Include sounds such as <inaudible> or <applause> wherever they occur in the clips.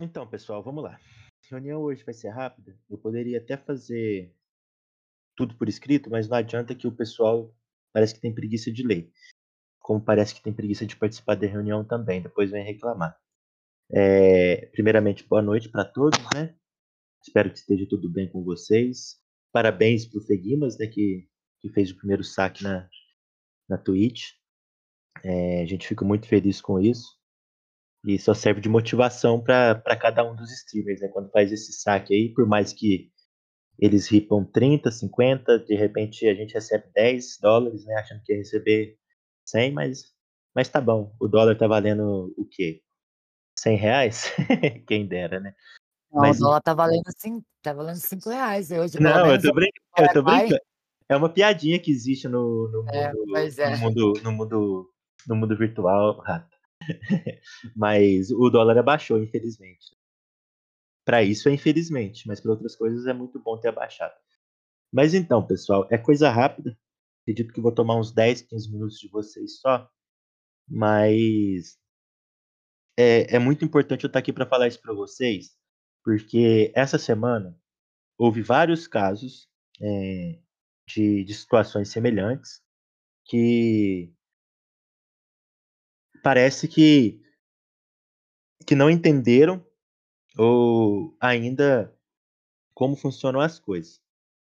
Então, pessoal, vamos lá. A reunião hoje vai ser rápida. Eu poderia até fazer tudo por escrito, mas não adianta que o pessoal parece que tem preguiça de ler. Como parece que tem preguiça de participar da reunião também, depois vem reclamar. É, primeiramente, boa noite para todos, né? Espero que esteja tudo bem com vocês. Parabéns para o Feguimas, né, que, que fez o primeiro saque na, na Twitch. É, a gente fica muito feliz com isso. E só serve de motivação para cada um dos streamers, né? Quando faz esse saque aí, por mais que eles ripam 30, 50, de repente a gente recebe 10 dólares, né? Achando que ia receber 100, mas, mas tá bom. O dólar tá valendo o quê? 100 reais? <laughs> Quem dera, né? Não, mas, o dólar tá valendo 5, tá valendo 5 reais hoje. Não, eu tô, brincando, eu tô brincando. É uma piadinha que existe no, no, é, mundo, é. no, mundo, no, mundo, no mundo virtual, rato. <laughs> mas o dólar abaixou, infelizmente. Para isso é infelizmente, mas para outras coisas é muito bom ter abaixado. Mas então, pessoal, é coisa rápida. Acredito que vou tomar uns 10, 15 minutos de vocês só. Mas é, é muito importante eu estar aqui para falar isso para vocês, porque essa semana houve vários casos é, de, de situações semelhantes que parece que, que não entenderam ou ainda como funcionam as coisas.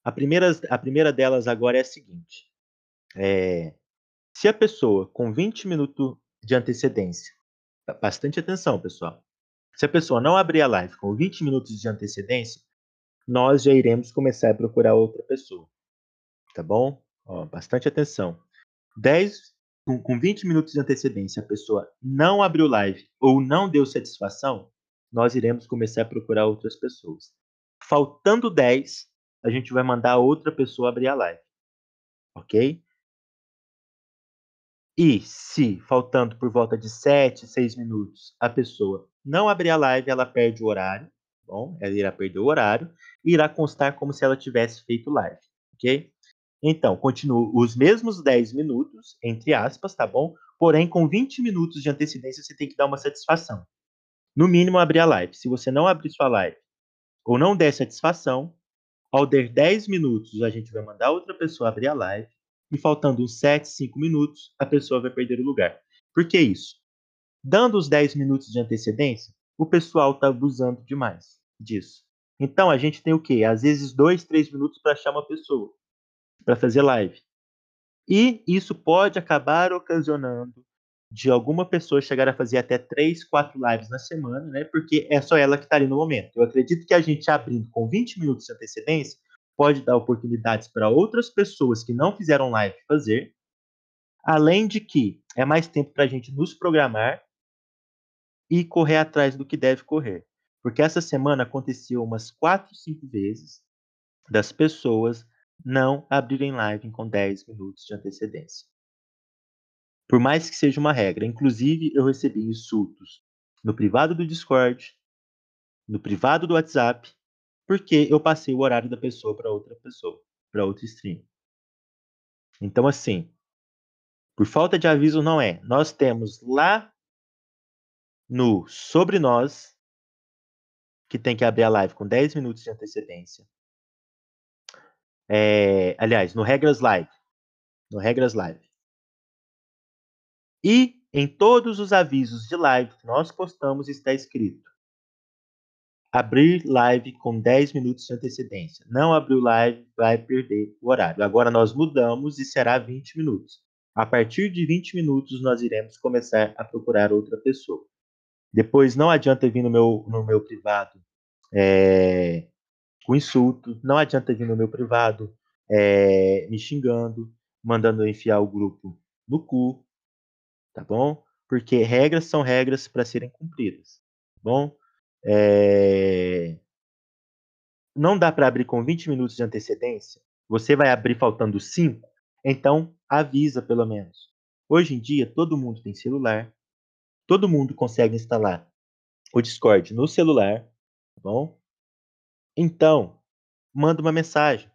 A primeira, a primeira delas agora é a seguinte: é, se a pessoa com 20 minutos de antecedência, bastante atenção, pessoal. Se a pessoa não abrir a live com 20 minutos de antecedência, nós já iremos começar a procurar outra pessoa. Tá bom? Ó, bastante atenção. 10 com, com 20 minutos de antecedência, a pessoa não abriu live ou não deu satisfação, nós iremos começar a procurar outras pessoas. Faltando 10, a gente vai mandar outra pessoa abrir a live. Ok? E se, faltando por volta de 7, 6 minutos, a pessoa não abrir a live, ela perde o horário. Tá bom, ela irá perder o horário e irá constar como se ela tivesse feito live. Ok? Então, continuo os mesmos 10 minutos, entre aspas, tá bom? Porém, com 20 minutos de antecedência, você tem que dar uma satisfação. No mínimo, abrir a live. Se você não abrir sua live ou não der satisfação, ao der 10 minutos, a gente vai mandar outra pessoa abrir a live. E faltando uns 7, 5 minutos, a pessoa vai perder o lugar. Por que isso? Dando os 10 minutos de antecedência, o pessoal está abusando demais disso. Então, a gente tem o quê? Às vezes, 2, 3 minutos para achar uma pessoa para fazer live. E isso pode acabar ocasionando de alguma pessoa chegar a fazer até três, quatro lives na semana, né? Porque é só ela que está ali no momento. Eu acredito que a gente abrindo com 20 minutos de antecedência pode dar oportunidades para outras pessoas que não fizeram live fazer. Além de que é mais tempo para a gente nos programar e correr atrás do que deve correr. Porque essa semana aconteceu umas quatro, cinco vezes das pessoas não abrirem live com 10 minutos de antecedência. Por mais que seja uma regra. Inclusive, eu recebi insultos no privado do Discord, no privado do WhatsApp, porque eu passei o horário da pessoa para outra pessoa, para outro stream. Então, assim, por falta de aviso, não é. Nós temos lá no Sobre Nós, que tem que abrir a live com 10 minutos de antecedência. É, aliás, no Regras Live. No Regras Live. E em todos os avisos de live que nós postamos está escrito: abrir live com 10 minutos de antecedência. Não abriu live, vai perder o horário. Agora nós mudamos e será 20 minutos. A partir de 20 minutos nós iremos começar a procurar outra pessoa. Depois não adianta vir no meu, no meu privado é, com insulto, não adianta vir no meu privado é, me xingando, mandando eu enfiar o grupo no cu, tá bom? Porque regras são regras para serem cumpridas, tá bom? É... Não dá para abrir com 20 minutos de antecedência. Você vai abrir faltando 5, então avisa pelo menos. Hoje em dia todo mundo tem celular, todo mundo consegue instalar o Discord no celular, tá bom? Então, manda uma mensagem.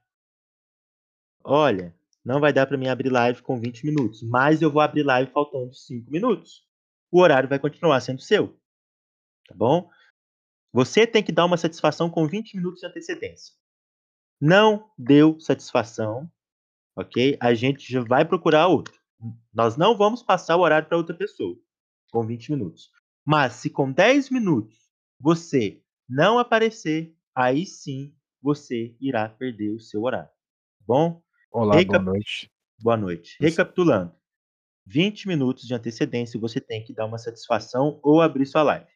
Olha, não vai dar para mim abrir live com 20 minutos, mas eu vou abrir live faltando 5 minutos. o horário vai continuar sendo seu. Tá bom? Você tem que dar uma satisfação com 20 minutos de antecedência. Não deu satisfação, ok? A gente já vai procurar outro. Nós não vamos passar o horário para outra pessoa com 20 minutos. Mas se com 10 minutos você não aparecer, aí sim você irá perder o seu horário. Tá bom? Olá, Recap... boa noite. Boa noite. Recapitulando. 20 minutos de antecedência você tem que dar uma satisfação ou abrir sua live.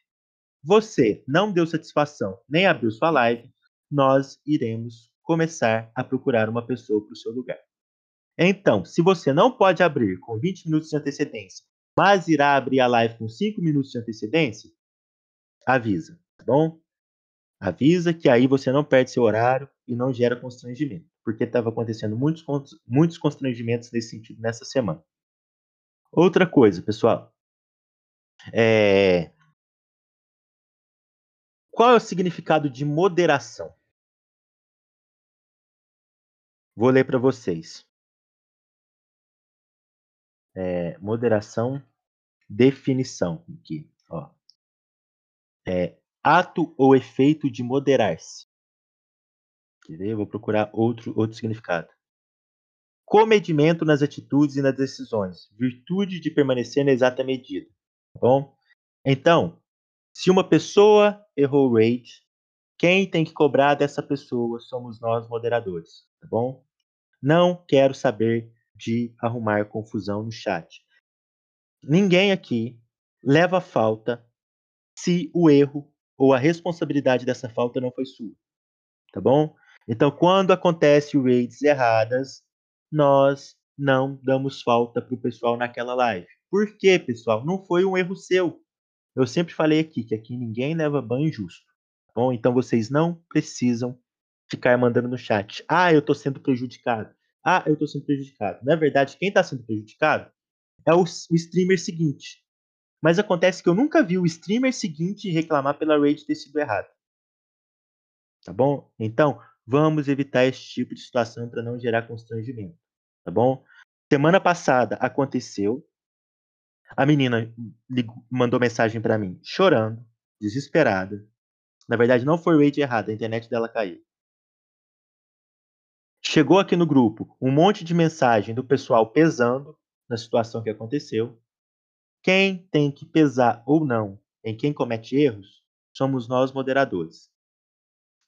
Você não deu satisfação nem abriu sua live, nós iremos começar a procurar uma pessoa para o seu lugar. Então, se você não pode abrir com 20 minutos de antecedência, mas irá abrir a live com 5 minutos de antecedência, avisa, tá bom? Avisa que aí você não perde seu horário e não gera constrangimento, porque estava acontecendo muitos, muitos constrangimentos nesse sentido nessa semana. Outra coisa, pessoal. É... Qual é o significado de moderação? Vou ler para vocês. É, moderação, definição aqui, ó. É, ato ou efeito de moderar-se. Vou procurar outro, outro significado. Comedimento nas atitudes e nas decisões. Virtude de permanecer na exata medida. Tá bom? Então, se uma pessoa errou o rate, quem tem que cobrar dessa pessoa somos nós, moderadores. Tá bom? Não quero saber de arrumar confusão no chat. Ninguém aqui leva falta se o erro ou a responsabilidade dessa falta não foi sua. Tá bom? Então, quando acontece raids erradas, nós não damos falta para o pessoal naquela live. Por quê, pessoal? Não foi um erro seu. Eu sempre falei aqui que aqui ninguém leva banho justo. Tá bom? Então vocês não precisam ficar mandando no chat. Ah, eu estou sendo prejudicado. Ah, eu estou sendo prejudicado. Na verdade, quem está sendo prejudicado é o, o, streamer seguinte. Mas acontece que eu nunca vi o streamer seguinte reclamar pela raid ter sido errado. Tá bom? Então, vamos evitar esse tipo de situação para não gerar constrangimento. Tá bom? Semana passada aconteceu. A menina mandou mensagem para mim chorando, desesperada. Na verdade, não foi raid errada, a internet dela caiu. Chegou aqui no grupo um monte de mensagem do pessoal pesando na situação que aconteceu. Quem tem que pesar ou não em quem comete erros somos nós moderadores.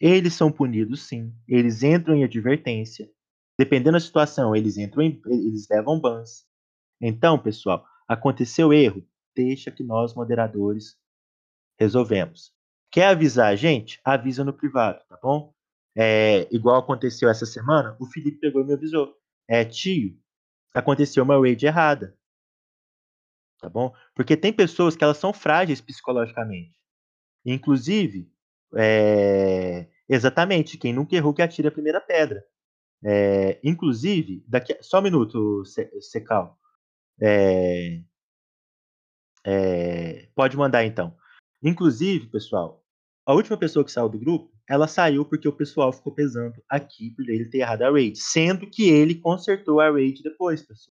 Eles são punidos sim, eles entram em advertência. Dependendo da situação, eles entram em, eles levam bans. Então, pessoal, aconteceu erro, deixa que nós moderadores resolvemos. Quer avisar a gente? Avisa no privado, tá bom? É, igual aconteceu essa semana, o Felipe pegou e me avisou. É, tio, aconteceu uma raid errada. Tá bom? Porque tem pessoas que elas são frágeis psicologicamente. Inclusive, é, exatamente, quem nunca errou que atira a primeira pedra. É, inclusive, daqui só um minuto, Secal. É, é, pode mandar então. Inclusive, pessoal, a última pessoa que saiu do grupo ela saiu porque o pessoal ficou pesando aqui por ele ter errado a raid, sendo que ele consertou a raid depois, pessoal.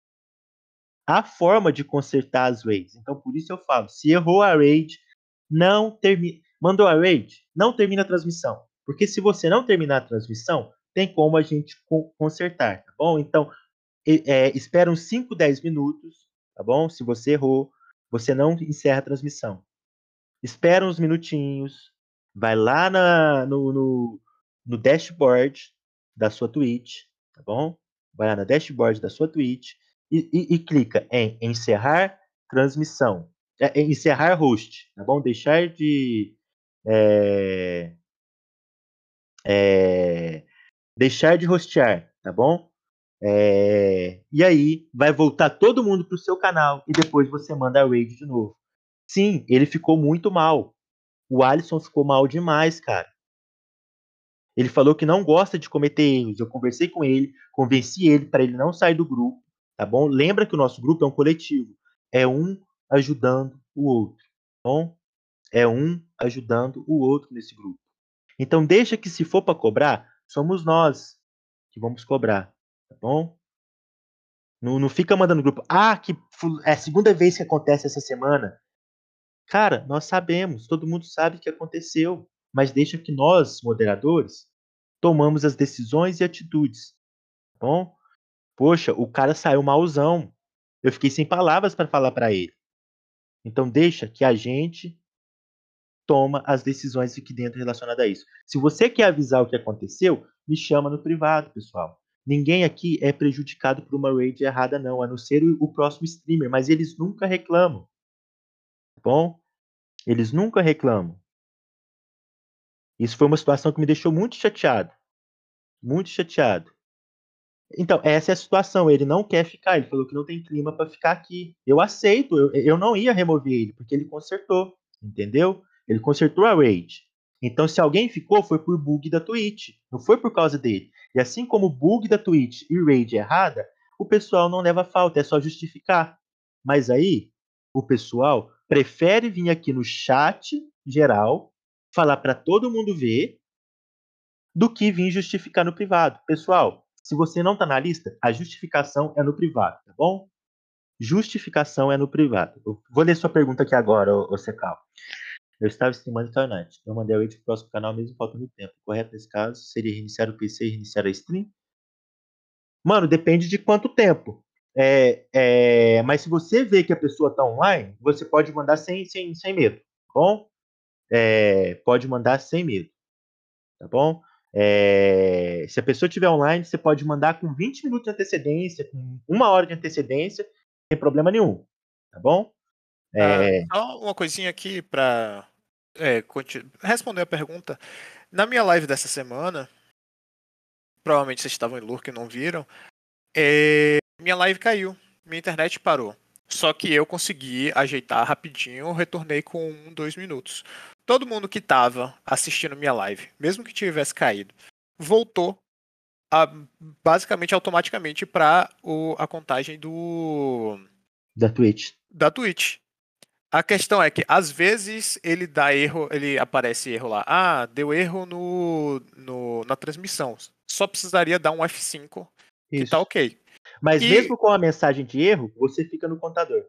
A forma de consertar as raids. Então, por isso eu falo, se errou a raid, não termina, mandou a raid, não termina a transmissão, porque se você não terminar a transmissão, tem como a gente consertar, tá bom? Então, é, espera uns 5, 10 minutos, tá bom? Se você errou, você não encerra a transmissão. Espera uns minutinhos, vai lá na, no, no, no dashboard da sua Twitch, tá bom? Vai lá na dashboard da sua Twitch e, e, e clica em encerrar transmissão, é, encerrar host, tá bom? Deixar de é, é, deixar de hostear, tá bom? É, e aí vai voltar todo mundo para o seu canal e depois você manda a raid de novo. Sim, ele ficou muito mal. O Alisson ficou mal demais, cara. Ele falou que não gosta de cometer erros. Eu conversei com ele, convenci ele para ele não sair do grupo, tá bom? Lembra que o nosso grupo é um coletivo. É um ajudando o outro, tá bom? É um ajudando o outro nesse grupo. Então deixa que se for para cobrar, somos nós que vamos cobrar, tá bom? Não, não fica mandando grupo. Ah, que é a segunda vez que acontece essa semana. Cara, nós sabemos, todo mundo sabe que aconteceu, mas deixa que nós, moderadores, tomamos as decisões e atitudes, tá bom? Poxa, o cara saiu malzão. Eu fiquei sem palavras para falar para ele. Então deixa que a gente toma as decisões aqui dentro relacionadas a isso. Se você quer avisar o que aconteceu, me chama no privado, pessoal. Ninguém aqui é prejudicado por uma raid errada, não, a não ser o, o próximo streamer, mas eles nunca reclamam. Tá bom? Eles nunca reclamam. Isso foi uma situação que me deixou muito chateado. Muito chateado. Então, essa é a situação. Ele não quer ficar. Ele falou que não tem clima para ficar aqui. Eu aceito. Eu, eu não ia remover ele, porque ele consertou. Entendeu? Ele consertou a raid. Então, se alguém ficou, foi por bug da Twitch. Não foi por causa dele. E assim como bug da Twitch e raid errada, o pessoal não leva falta, é só justificar. Mas aí, o pessoal prefere vir aqui no chat geral, falar para todo mundo ver, do que vir justificar no privado. Pessoal, se você não está na lista, a justificação é no privado, tá bom? Justificação é no privado. Eu vou ler sua pergunta aqui agora, ô, Secal. Eu estava streamando internet. Eu mandei o para o próximo canal mesmo faltando tempo. Correto nesse caso? Seria reiniciar o PC e reiniciar a stream? Mano, depende de quanto tempo. É, é, mas se você vê que a pessoa está online, você pode mandar sem, sem, sem medo, tá bom? É, pode mandar sem medo, tá bom? É, se a pessoa estiver online, você pode mandar com 20 minutos de antecedência, com uma hora de antecedência, sem problema nenhum, tá bom? É... Ah, só uma coisinha aqui para é, responder a pergunta. Na minha live dessa semana, provavelmente vocês estavam em lurk e não viram, é, minha live caiu, minha internet parou. Só que eu consegui ajeitar rapidinho, retornei com um, dois minutos. Todo mundo que estava assistindo minha live, mesmo que tivesse caído, voltou a, basicamente automaticamente para a contagem do da Twitch. Da Twitch. A questão é que às vezes ele dá erro, ele aparece erro lá. Ah, deu erro no, no na transmissão. Só precisaria dar um F5 Isso. que tá ok. Mas e... mesmo com a mensagem de erro, você fica no contador.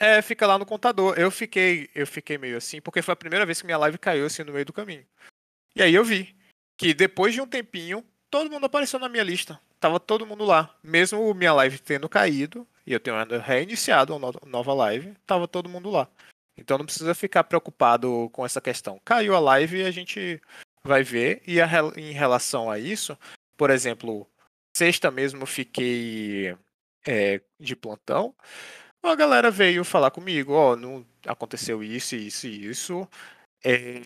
É, fica lá no contador. Eu fiquei, eu fiquei meio assim, porque foi a primeira vez que minha live caiu assim no meio do caminho. E aí eu vi que depois de um tempinho, todo mundo apareceu na minha lista. Tava todo mundo lá. Mesmo minha live tendo caído, e eu tenho reiniciado uma nova live, tava todo mundo lá. Então não precisa ficar preocupado com essa questão. Caiu a live e a gente vai ver. E a, em relação a isso, por exemplo, sexta mesmo fiquei é, de plantão. A galera veio falar comigo, ó, oh, não aconteceu isso, isso e isso. É,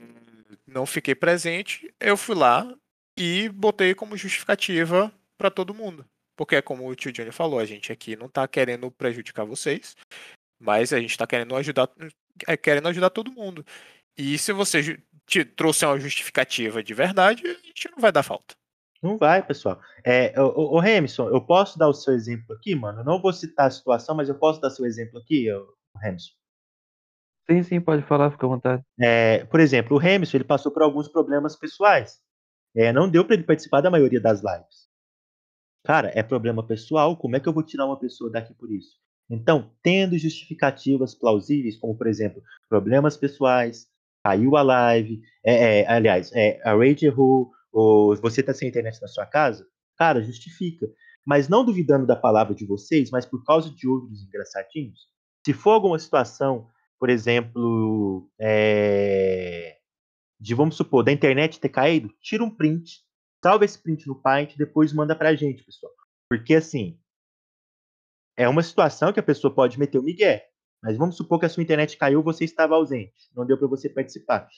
não fiquei presente. Eu fui lá e botei como justificativa para todo mundo. Porque é como o tio Johnny falou, a gente aqui não tá querendo prejudicar vocês, mas a gente tá querendo ajudar, é, querendo ajudar todo mundo. E se você te trouxe uma justificativa de verdade, a gente não vai dar falta. Não vai, pessoal. É, o, o Remson, eu posso dar o seu exemplo aqui, mano? Eu não vou citar a situação, mas eu posso dar seu exemplo aqui, Remson? Sim, sim, pode falar, fica à vontade. É, por exemplo, o Remson, ele passou por alguns problemas pessoais. É, não deu para ele participar da maioria das lives. Cara, é problema pessoal, como é que eu vou tirar uma pessoa daqui por isso? Então, tendo justificativas plausíveis, como por exemplo, problemas pessoais, caiu a live, é, é, aliás, é, a Rage errou, ou você está sem internet na sua casa, cara, justifica. Mas não duvidando da palavra de vocês, mas por causa de outros engraçadinhos, se for alguma situação, por exemplo, é, de vamos supor, da internet ter caído, tira um print, salva esse print no Paint e depois manda pra gente, pessoal. Porque assim, é uma situação que a pessoa pode meter o migué. Mas vamos supor que a sua internet caiu, você estava ausente, não deu para você participar.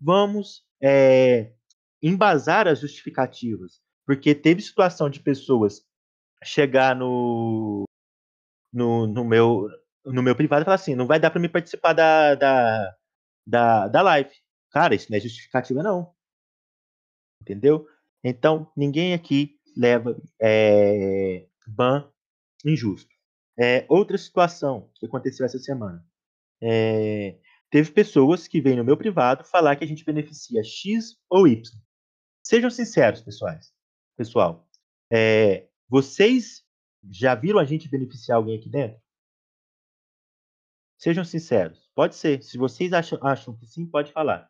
Vamos é, embasar as justificativas, porque teve situação de pessoas chegar no, no, no meu no meu privado e falar assim, não vai dar para me participar da, da, da, da live. Cara, isso não é justificativa não. Entendeu? Então, ninguém aqui leva é, ban injusto. É, outra situação que aconteceu essa semana. É, teve pessoas que vêm no meu privado falar que a gente beneficia X ou Y. Sejam sinceros, pessoais. Pessoal, é, vocês já viram a gente beneficiar alguém aqui dentro? Sejam sinceros. Pode ser. Se vocês acham, acham que sim, pode falar.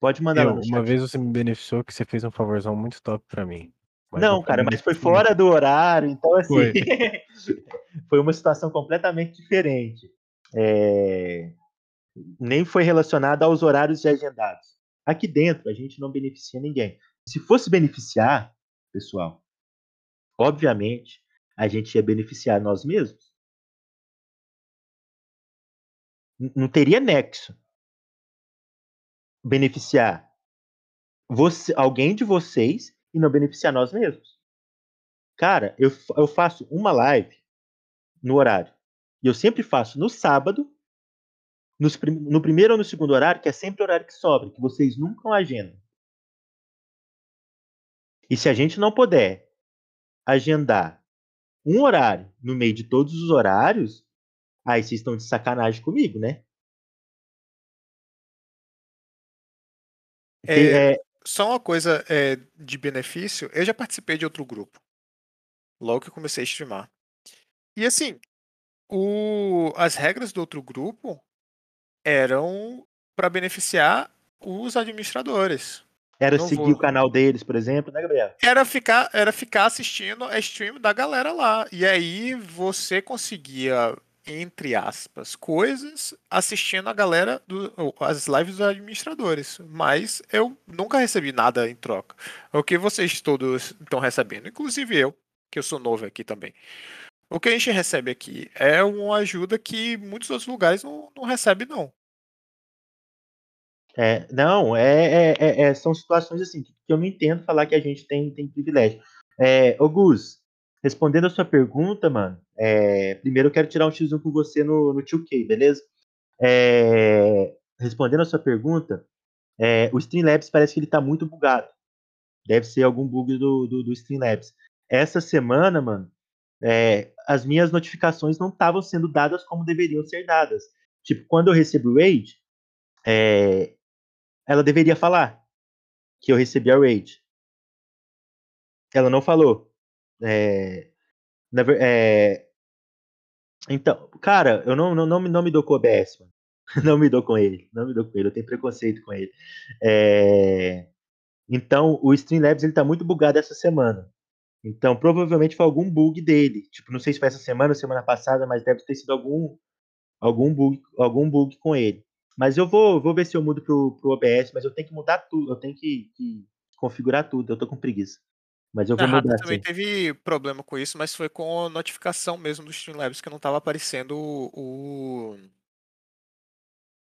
Pode mandar Eu, lá uma vez você me beneficiou que você fez um favorzão muito top pra mim. Mas Não, cara, mas foi fora do horário, então assim. Foi. <laughs> foi uma situação completamente diferente. É, Nem foi relacionada aos horários agendados. Aqui dentro, a gente não beneficia ninguém. Se fosse beneficiar, pessoal, obviamente, a gente ia beneficiar nós mesmos. Não teria nexo beneficiar você, alguém de vocês e não beneficiar nós mesmos. Cara, eu, eu faço uma live no horário. E eu sempre faço no sábado, nos no primeiro ou no segundo horário, que é sempre o horário que sobra, que vocês nunca agendam. E se a gente não puder agendar um horário no meio de todos os horários, aí vocês estão de sacanagem comigo, né? É, é, Só uma coisa é, de benefício, eu já participei de outro grupo. Logo que eu comecei a streamar. E assim, o, as regras do outro grupo eram para beneficiar os administradores. Era não seguir vou. o canal deles, por exemplo, né, Gabriel? Era ficar, era ficar assistindo a stream da galera lá. E aí você conseguia, entre aspas, coisas assistindo a galera, do, as lives dos administradores. Mas eu nunca recebi nada em troca. O que vocês todos estão recebendo, inclusive eu, que eu sou novo aqui também. O que a gente recebe aqui é uma ajuda que muitos outros lugares não, não recebem, não. É, não, é, é- é- é- são situações assim que eu não entendo falar que a gente tem, tem privilégio. É, ô Gus, respondendo a sua pergunta, mano, é, primeiro eu quero tirar um X1 com você no, no 2K, beleza? É, respondendo a sua pergunta, o Streamlabs parece que ele tá muito bugado. Deve ser algum bug do, do, do Streamlabs. Essa semana, mano, as minhas notificações não estavam sendo dadas como deveriam ser dadas. Tipo, quando eu recebo o raid, é, ela deveria falar que eu recebi a raid. Ela não falou. É, na é, então, cara, eu não, não, não, me, não me dou com o OBS, mano. <laughs> Não me dou com ele. Não me dou com ele. Eu tenho preconceito com ele. É, então, o Streamlabs ele tá muito bugado essa semana. Então, provavelmente foi algum bug dele. Tipo, não sei se foi essa semana ou semana passada, mas deve ter sido algum algum bug, algum bug com ele. Mas eu vou, vou ver se eu mudo pro, pro OBS, mas eu tenho que mudar tudo, eu tenho que, que configurar tudo, eu tô com preguiça. Mas eu vou Rata mudar também sim. teve problema com isso, mas foi com a notificação mesmo do Streamlabs que não tava aparecendo o.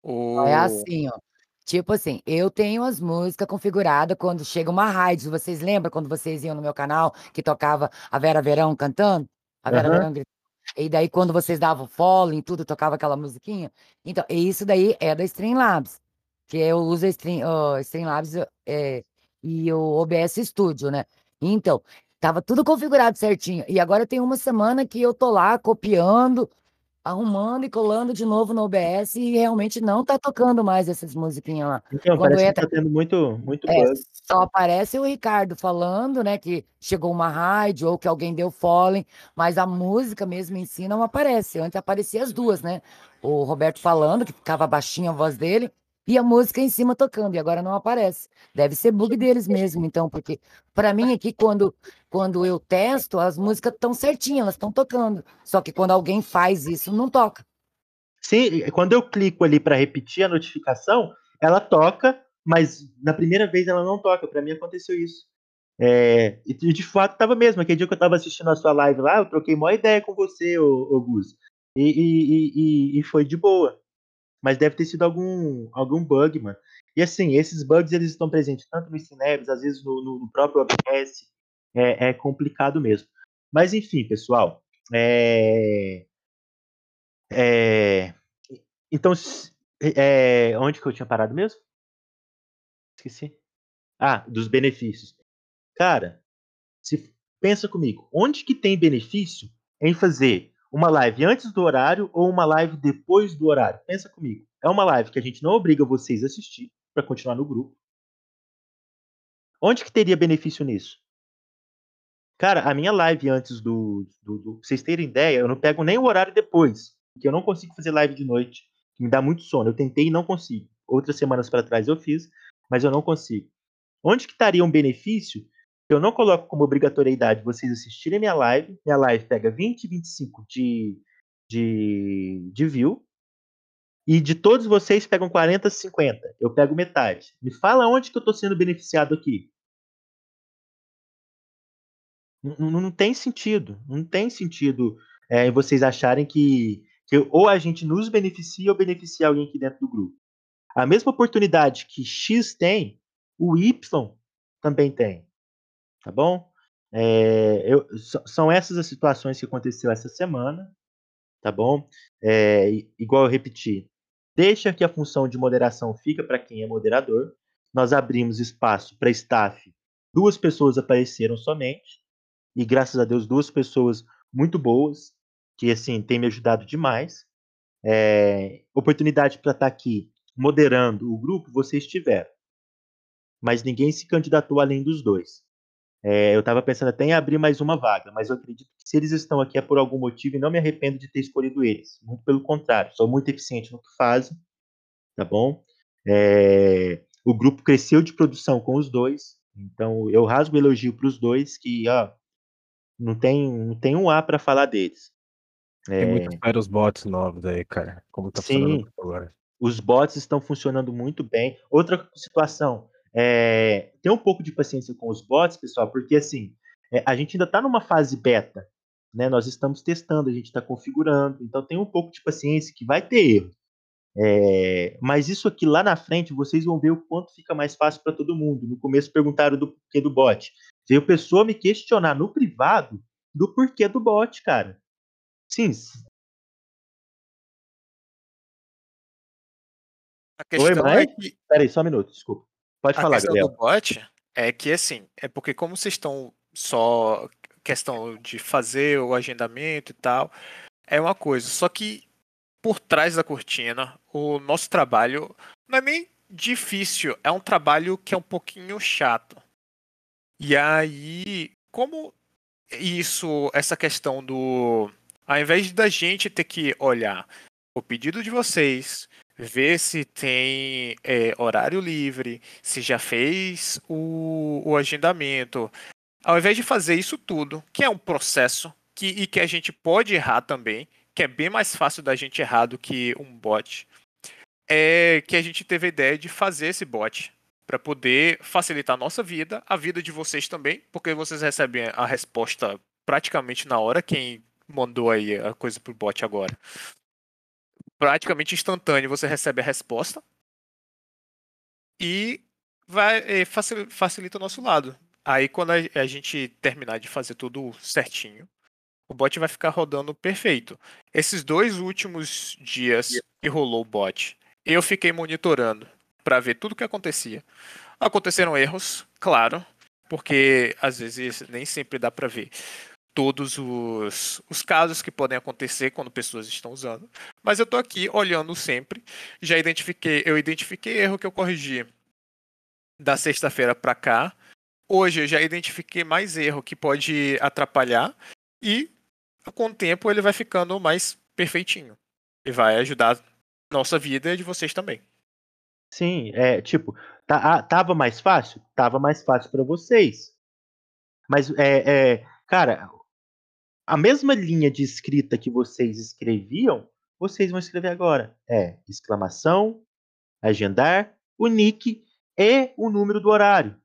O. É assim, ó. Tipo assim, eu tenho as músicas configuradas quando chega uma rádio. Vocês lembram quando vocês iam no meu canal que tocava a Vera Verão cantando? A Vera Aham. Verão gritando. E daí, quando vocês davam follow em tudo, tocava aquela musiquinha. Então, isso daí é da Streamlabs. Que eu uso a Stream, ó, Streamlabs é, e o OBS Studio, né? Então, tava tudo configurado certinho. E agora tem uma semana que eu tô lá copiando, arrumando e colando de novo no OBS e realmente não tá tocando mais essas musiquinhas lá. Então, Quando parece entra- que tá tendo muito, muito É, bug. só aparece o Ricardo falando, né, que chegou uma rádio ou que alguém deu follow, mas a música mesmo em si não aparece. Antes aparecia as duas, né? O Roberto falando, que ficava baixinha a voz dele, e a música em cima tocando, e agora não aparece. Deve ser bug deles mesmo, então, porque para mim aqui, quando, quando eu testo, as músicas estão certinhas, elas estão tocando. Só que quando alguém faz isso, não toca. Sim, quando eu clico ali para repetir a notificação, ela toca, mas na primeira vez ela não toca. Para mim aconteceu isso. É, e de fato tava mesmo. Aquele dia que eu tava assistindo a sua live lá, eu troquei uma ideia com você, ô, ô Gus. E, e, e, e- e foi de boa. Mas deve ter sido algum, algum bug, mano. E assim, esses bugs eles estão presentes tanto no Cinebs, às vezes no, no- próprio OBS. É, é complicado mesmo. Mas enfim, pessoal. É, é, então, é, onde que eu tinha parado mesmo? Esqueci. Ah, dos benefícios. Cara, se pensa comigo, onde que tem benefício em fazer uma live antes do horário ou uma live depois do horário? Pensa comigo. É uma live que a gente não obriga vocês a assistir para continuar no grupo. Onde que teria benefício nisso? Cara, a minha live antes do, do, do- vocês terem ideia, eu não pego nem o horário depois, porque eu não consigo fazer live de noite. que me dá muito sono. Eu tentei e não consigo. Outras semanas para trás eu fiz, mas eu não consigo. Onde que estaria um benefício eu não coloco como obrigatoriedade vocês assistirem minha live. Minha live pega 20, 25 de, de, de view. E de todos vocês pegam 40, 50. Eu pego metade. Me fala onde que eu estou sendo beneficiado aqui. Não, não, tem sentido. Não tem sentido é, vocês acharem que, que ou a gente nos beneficia ou beneficia alguém aqui dentro do grupo. A mesma oportunidade que X tem, o Y também tem. Tá bom? É, eu, são essas as situações que aconteceu essa semana. Tá bom? É, igual eu repeti, deixa que a função de moderação fica para quem é moderador. Nós abrimos espaço para staff. Duas pessoas apareceram somente. E graças a Deus, duas pessoas muito boas, que assim, têm me ajudado demais. É, oportunidade para estar tá aqui moderando o grupo, vocês tiveram. Mas ninguém se candidatou além dos dois. É, eu estava pensando até em abrir mais uma vaga, mas eu acredito que se eles estão aqui é por algum motivo e não me arrependo de ter escolhido eles. Muito pelo contrário, sou muito eficiente no que fazem, tá bom? É, o grupo cresceu de produção com os dois, então eu rasgo elogio para os dois que, ó, não tem, não tem um A para falar deles. É... Tem muitos para os bots novos aí, cara, como tá Sim, funcionando agora. Os bots estão funcionando muito bem. Outra situação, é, ter um pouco de paciência com os bots, pessoal, porque assim, é, a gente ainda está numa fase beta, né? Nós estamos testando, a gente está configurando, então tem um pouco de paciência que vai ter erro. É, mas isso aqui lá na frente vocês vão ver o quanto fica mais fácil para todo mundo. No começo perguntaram do porquê do bot. Veio pessoa me questionar no privado do porquê do bot, cara. Sim. A questão Oi, é que. Peraí, só um minuto, desculpa. Pode a falar, questão Gabriel. do bot é que, assim, é porque como vocês estão só questão de fazer o agendamento e tal, é uma coisa. Só que por trás da cortina, o nosso trabalho não é nem difícil, é um trabalho que é um pouquinho chato. E aí, como isso, essa questão do. Ao invés da gente ter que olhar o pedido de vocês, ver se tem é, horário livre, se já fez o, o, agendamento. Ao invés de fazer isso tudo, que é um processo que, e que a gente pode errar também, que é bem mais fácil da gente errar do que um bot, é que a gente teve a ideia de fazer esse bot para poder facilitar a nossa vida, a vida de vocês também, porque vocês recebem a resposta praticamente na hora, quem mandou aí a coisa pro bot agora praticamente instantâneo, você recebe a resposta e vai facilita o nosso lado. Aí quando a, gente terminar de fazer tudo certinho, o bot vai ficar rodando perfeito. Esses dois últimos dias que rolou o bot, eu fiquei monitorando para ver tudo o que acontecia. Aconteceram erros, claro, porque às vezes nem sempre dá para ver todos os, os casos que podem acontecer quando pessoas estão usando. Mas eu estou aqui olhando sempre. Já identifiquei, eu identifiquei erro que eu corrigi da sexta-feira para cá. Hoje eu já identifiquei mais erro que pode atrapalhar e com o tempo ele vai ficando mais perfeitinho e vai ajudar a nossa vida e de vocês também. Sim, é tipo, tá, tava mais fácil? Tava mais fácil para vocês. Mas é, é, cara, a mesma linha de escrita que vocês escreviam, vocês vão escrever agora. É exclamação, agendar, o nick e o número do horário.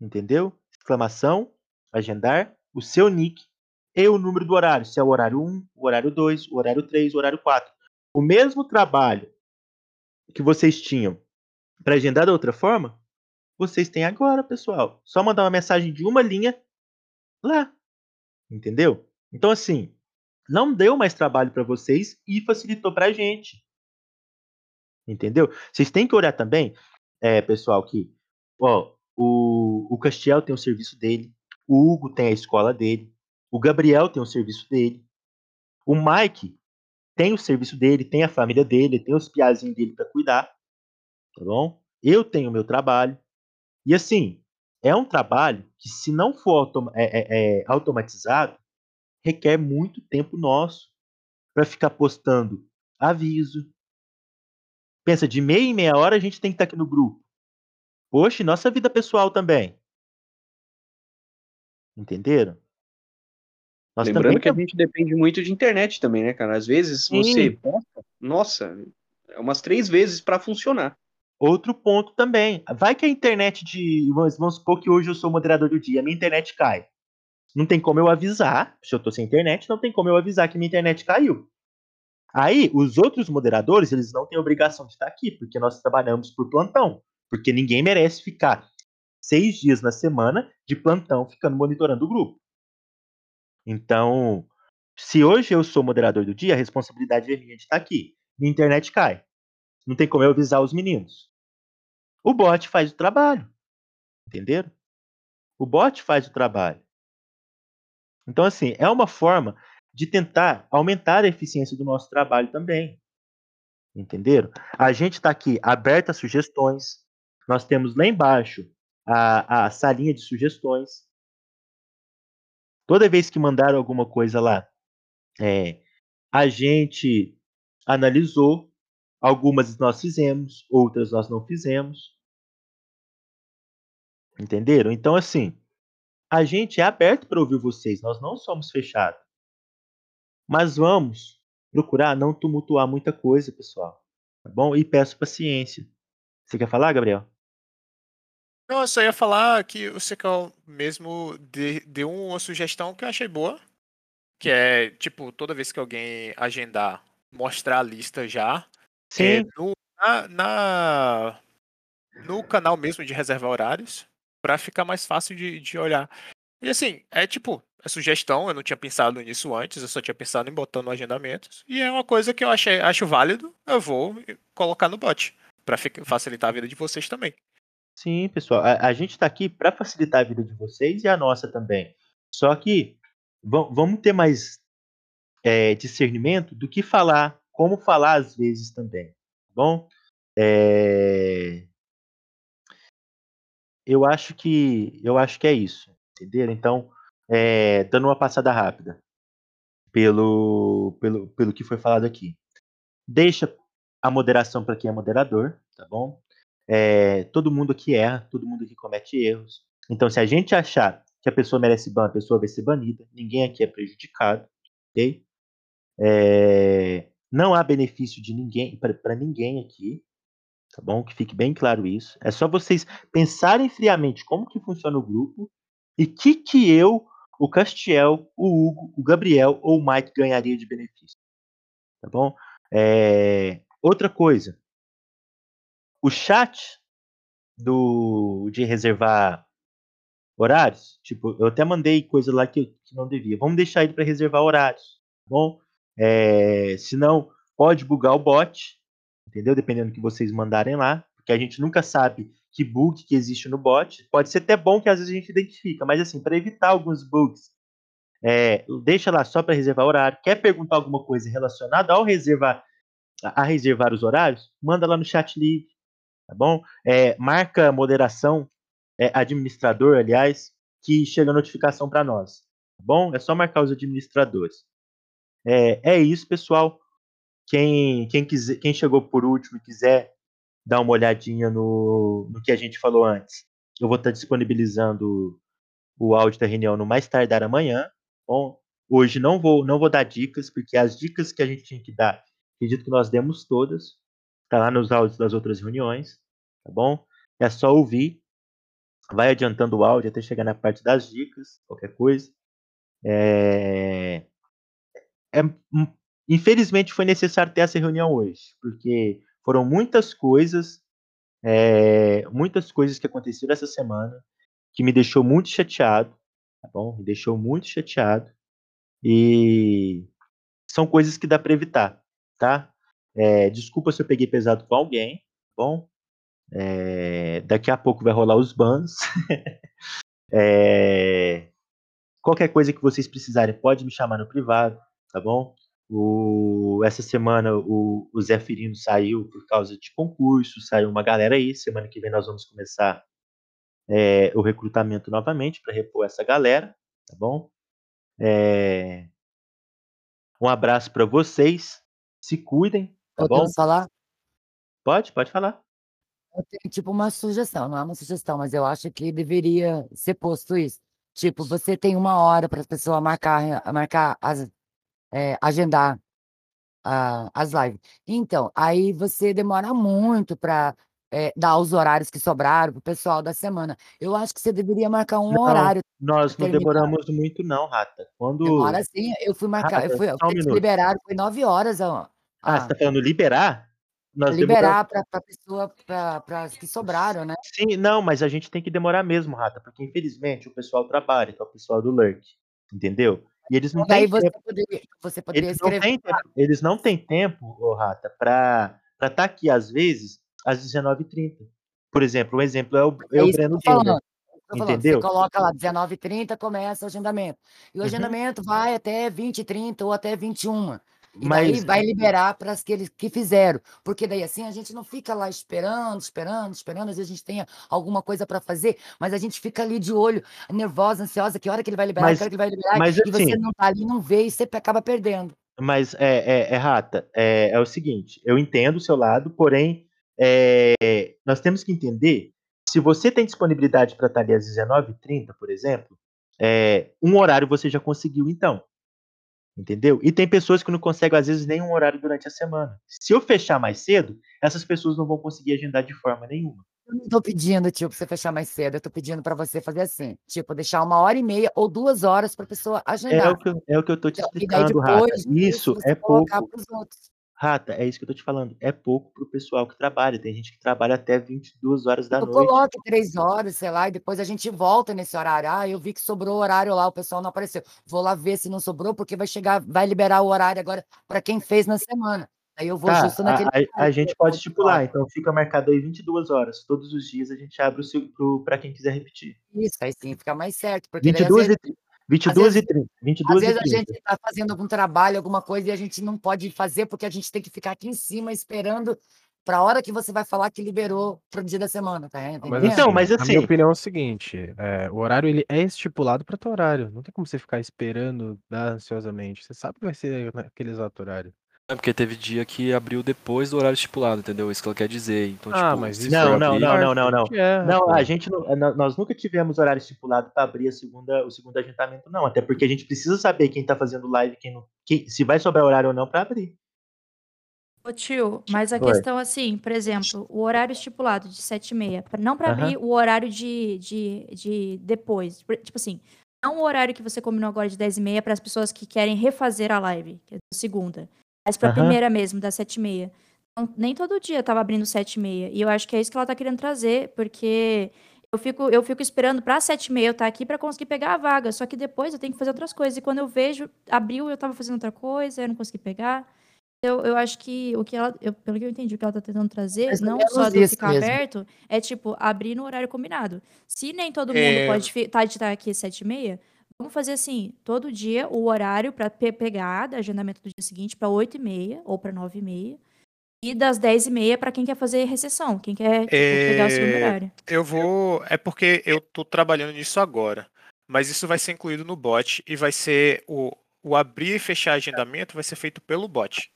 Entendeu? Exclamação, agendar, o seu nick e o número do horário. Se é o horário 1, o horário 2, o horário 3, o horário 4. O mesmo trabalho que vocês tinham para agendar da outra forma, vocês têm agora, pessoal. Só mandar uma mensagem de uma linha lá. Entendeu? Então, assim, não deu mais trabalho para vocês e facilitou para a gente. Entendeu? Vocês têm que olhar também, é, pessoal, que ó, o, o Castiel tem o serviço dele, o Hugo tem a escola dele, o Gabriel tem o serviço dele, o Mike tem o serviço dele, tem a família dele, tem os piazinhos dele para cuidar, tá bom? Eu tenho o meu trabalho. E assim, é um trabalho que, se não for é, é, é, automatizado, requer muito tempo nosso para ficar postando aviso. Pensa, de meia em meia hora a gente tem que estar aqui no grupo. Poxa, nossa vida pessoal também. Entenderam? Nós Lembrando também que a gente depende muito de internet também, né, cara? Às vezes Sim. você posta, nossa, é umas três vezes pra funcionar. Outro ponto também. Vai que a internet de. Vamos, vamos supor que hoje eu sou moderador do dia, minha internet cai. Não tem como eu avisar. Se eu tô sem internet, não tem como eu avisar que minha internet caiu. Aí, os outros moderadores, eles não têm obrigação de estar aqui, porque nós trabalhamos por plantão. Porque ninguém merece ficar seis dias na semana de plantão ficando monitorando o grupo. Então, se hoje eu sou moderador do dia, a responsabilidade é minha de estar aqui. Minha internet cai. Não tem como eu avisar os meninos. O bot faz o trabalho. Entenderam? O bot faz o trabalho. Então, assim, é uma forma de tentar aumentar a eficiência do nosso trabalho também. Entenderam? A gente está aqui aberto a sugestões. Nós temos lá embaixo a, a salinha de sugestões. Toda vez que mandaram alguma coisa lá, é, a gente analisou. Algumas nós fizemos, outras nós não fizemos. Entenderam? Então, assim, a gente é aberto para ouvir vocês, nós não somos fechados. Mas vamos procurar não tumultuar muita coisa, pessoal. Tá bom? E peço paciência. Você quer falar, Gabriel? Não, eu só ia falar que o Secão mesmo de- deu uma sugestão que eu achei boa. Que é, tipo, toda vez que alguém agendar, mostrar a lista já. É, no, na, na- no canal mesmo de reservar horários. Pra ficar mais fácil de, de olhar. E assim, é tipo, é sugestão, eu não tinha pensado nisso antes, eu só tinha pensado em botar no agendamentos. E é uma coisa que eu achei, acho válido, eu vou colocar no bot. Fica- facilitar a vida de vocês também. Sim, pessoal. A, a gente está aqui para facilitar a vida de vocês e a nossa também. Só que va- vamos ter mais é, discernimento do que falar, como falar às vezes também. Tá bom? É, Eu acho que eu acho que é isso, entenderam? Então, é, dando uma passada rápida pelo, pelo, pelo que foi falado aqui. Deixa a moderação para quem é moderador, tá bom? É, todo mundo aqui erra, todo mundo aqui comete erros. Então, se a gente achar que a pessoa merece ban, a pessoa vai ser banida. Ninguém aqui é prejudicado, ok? É, não há benefício de ninguém para ninguém aqui, tá bom? Que fique bem claro isso. É só vocês pensarem friamente como que funciona o grupo e que que eu, o Castiel, o Hugo, o Gabriel ou o Mike ganharia de benefício, tá bom? É, outra coisa, o chat do de reservar horários, tipo, eu até mandei coisa lá que, que não devia. Vamos deixar ele para reservar horários, tá bom? É, senão pode bugar o bot, entendeu? Dependendo do que vocês mandarem lá, porque a gente nunca sabe que bug que existe no bot. Pode ser até bom que às vezes a gente identifica, mas assim, para evitar alguns bugs, é, deixa lá só para reservar horário. Quer perguntar alguma coisa relacionada ao reservar a reservar os horários? Manda lá no chat livre, tá bom? É, marca moderação, é, administrador, aliás, que chega a notificação para nós, tá bom? É só marcar os administradores. É, é isso, pessoal. Quem, quem, quiser, quem chegou por último e quiser dar uma olhadinha no, no que a gente falou antes, eu vou estar disponibilizando o áudio da reunião no mais tardar amanhã. Bom, hoje não vou, não vou dar dicas, porque as dicas que a gente tinha que dar, acredito que nós demos todas. Tá lá nos áudios das outras reuniões, tá bom? É só ouvir, vai adiantando o áudio até chegar na parte das dicas, qualquer coisa. É... É, infelizmente foi necessário ter essa reunião hoje, porque foram muitas coisas, é, muitas coisas que aconteceram essa semana que me deixou muito chateado, tá bom? Me deixou muito chateado e são coisas que dá para evitar, tá? É, desculpa se eu peguei pesado com alguém, tá bom? É, daqui a pouco vai rolar os bans. <laughs> qualquer coisa que vocês precisarem, pode me chamar no privado, tá bom? O, essa semana o, o Zé Firino saiu por causa de concurso, saiu uma galera aí. Semana que vem nós vamos começar é, o recrutamento novamente para repor essa galera, tá bom? É, um abraço para vocês Se cuidem, tá bom? Podemos falar? Pode, pode falar. Eu tenho tipo uma sugestão, não é uma sugestão, mas eu acho que deveria ser posto isso. Tipo, você tem uma hora para a pessoa marcar, marcar as, é, agendar a- as lives. Então, aí você demora muito para dar os horários que sobraram pro pessoal da semana. Eu acho que você deveria marcar um Não, horário nós não demoramos muito não, Rata. Quando Demora sim, eu fui marcar, eu Rata, fui, só um liberaram, foi nove horas, ó. Ah, você Ah, tá falando liberar? Nós liberar para a pessoa, para as que sobraram, né? Sim, não, mas a gente tem que demorar mesmo, Rata, porque infelizmente o pessoal trabalha, é o pessoal do Lurk, entendeu? E eles não têm você tempo, poderia, você poderia eles não escrever. têm tempo, eles não têm tempo, ô Rata, pra estar tá aqui às vezes às 19h30. Por exemplo, um exemplo é o, é É o Breno falando. Gamer, é isso que eu tô falando. Você entendeu? coloca lá 19h30, começa o agendamento. E o Uhum. agendamento vai até 20h30 ou até 21 E daí Mas vai liberar para as que que fizeram. Porque daí assim a gente não fica lá esperando, esperando, esperando. Às vezes a gente tem alguma coisa para fazer, mas a gente fica ali de olho, nervosa, ansiosa, que hora que ele vai liberar, que mas hora que ele vai liberar, mas e você assim, não tá ali, não vê e você acaba perdendo. mas é, é, é Rata, é, é o seguinte, eu entendo o seu lado, porém é, nós temos que entender se você tem disponibilidade para estar ali às 19h30, por exemplo, é, um horário você já conseguiu então. Entendeu? E tem pessoas que não conseguem, às vezes, nenhum horário durante a semana. Se eu fechar mais cedo, essas pessoas não vão conseguir agendar de forma nenhuma. Eu não tô pedindo, tipo, pra você fechar mais cedo. Eu tô pedindo para você fazer assim, tipo, deixar uma hora e meia ou duas horas para a pessoa É o, agendar. que, eu- é o que eu tô te Então, explicando, disso Isso é pouco. Para. Rata, é isso que eu tô te falando. É pouco pro pessoal que trabalha. Tem gente que trabalha até 22 horas da Eu noite. coloque três horas, sei lá, e depois a gente volta nesse horário. Ah, eu vi que sobrou horário lá, o pessoal não apareceu. Vou lá ver se não sobrou, porque vai chegar, vai liberar o horário agora para quem fez na semana. Aí eu vou Tá, justo a, naquele a- a horário, gente pode estipular. Então fica marcado aí 22 horas. Todos os dias a gente abre o pra quem quiser repetir. Isso, aí sim fica mais certo, porque daí às 22 vezes, e, 22 vezes- e 30. às 22 e vezes a 30. gente está fazendo algum trabalho, alguma coisa, e a gente não pode fazer porque a gente tem que ficar aqui em cima esperando para a hora que você vai falar que liberou para o dia da semana, tá Mas, entendendo? Então, mas A minha assim- opinião é o seguinte: é, o horário ele é estipulado para teu horário. Não tem como você ficar esperando dar ansiosamente. Você sabe que vai ser naquele exato horário. É porque teve dia que abriu depois do horário estipulado, entendeu? Isso que ela quer dizer. Então, Ah, tipo, mas se isso for Não, não, abrir- não, não, não, não. É, Não, a gente não, nó- nós nunca tivemos horário estipulado para abrir a segunda, o segundo agendamento, não. Até porque a gente precisa saber quem tá fazendo live, quem não, quem- se vai sobrar horário ou não para abrir. Ô tio, mas a Oi. questão assim, por exemplo, o horário estipulado de 7 e meia, pra- não para abrir o horário de, de, de depois, tipo assim, não o horário que você combinou agora de 10 e meia para as pessoas que querem refazer a live, que é a segunda, mas para a Aham. primeira mesmo, das 7 e meia. Então, nem todo dia tava abrindo 7 e meia, e eu acho que é isso que ela tá querendo trazer, porque eu fico, eu fico esperando pra 7 e meia eu estar aqui para conseguir pegar a vaga, só que depois eu tenho que fazer outras coisas, e quando eu vejo, abriu, eu tava fazendo outra coisa, eu não consegui pegar. Eu, eu acho que o que ela, eu- pelo que eu entendi, o que ela tá tentando trazer, Mais ou não só do isso ficar mesmo. aberto, é tipo, abrir no horário combinado. Se nem todo mundo É. pode tá de estar aqui às sete e meia, vamos fazer assim, todo dia o horário para pegar do agendamento do dia seguinte para oito e meia ou para nove e meia. E das dez e meia para quem quer fazer recessão, quem quer tipo, pegar o segundo É, horário. Eu vou. É porque eu tô trabalhando nisso agora. Mas isso vai ser incluído no bot e vai ser o, o abrir e fechar agendamento vai ser feito pelo bot.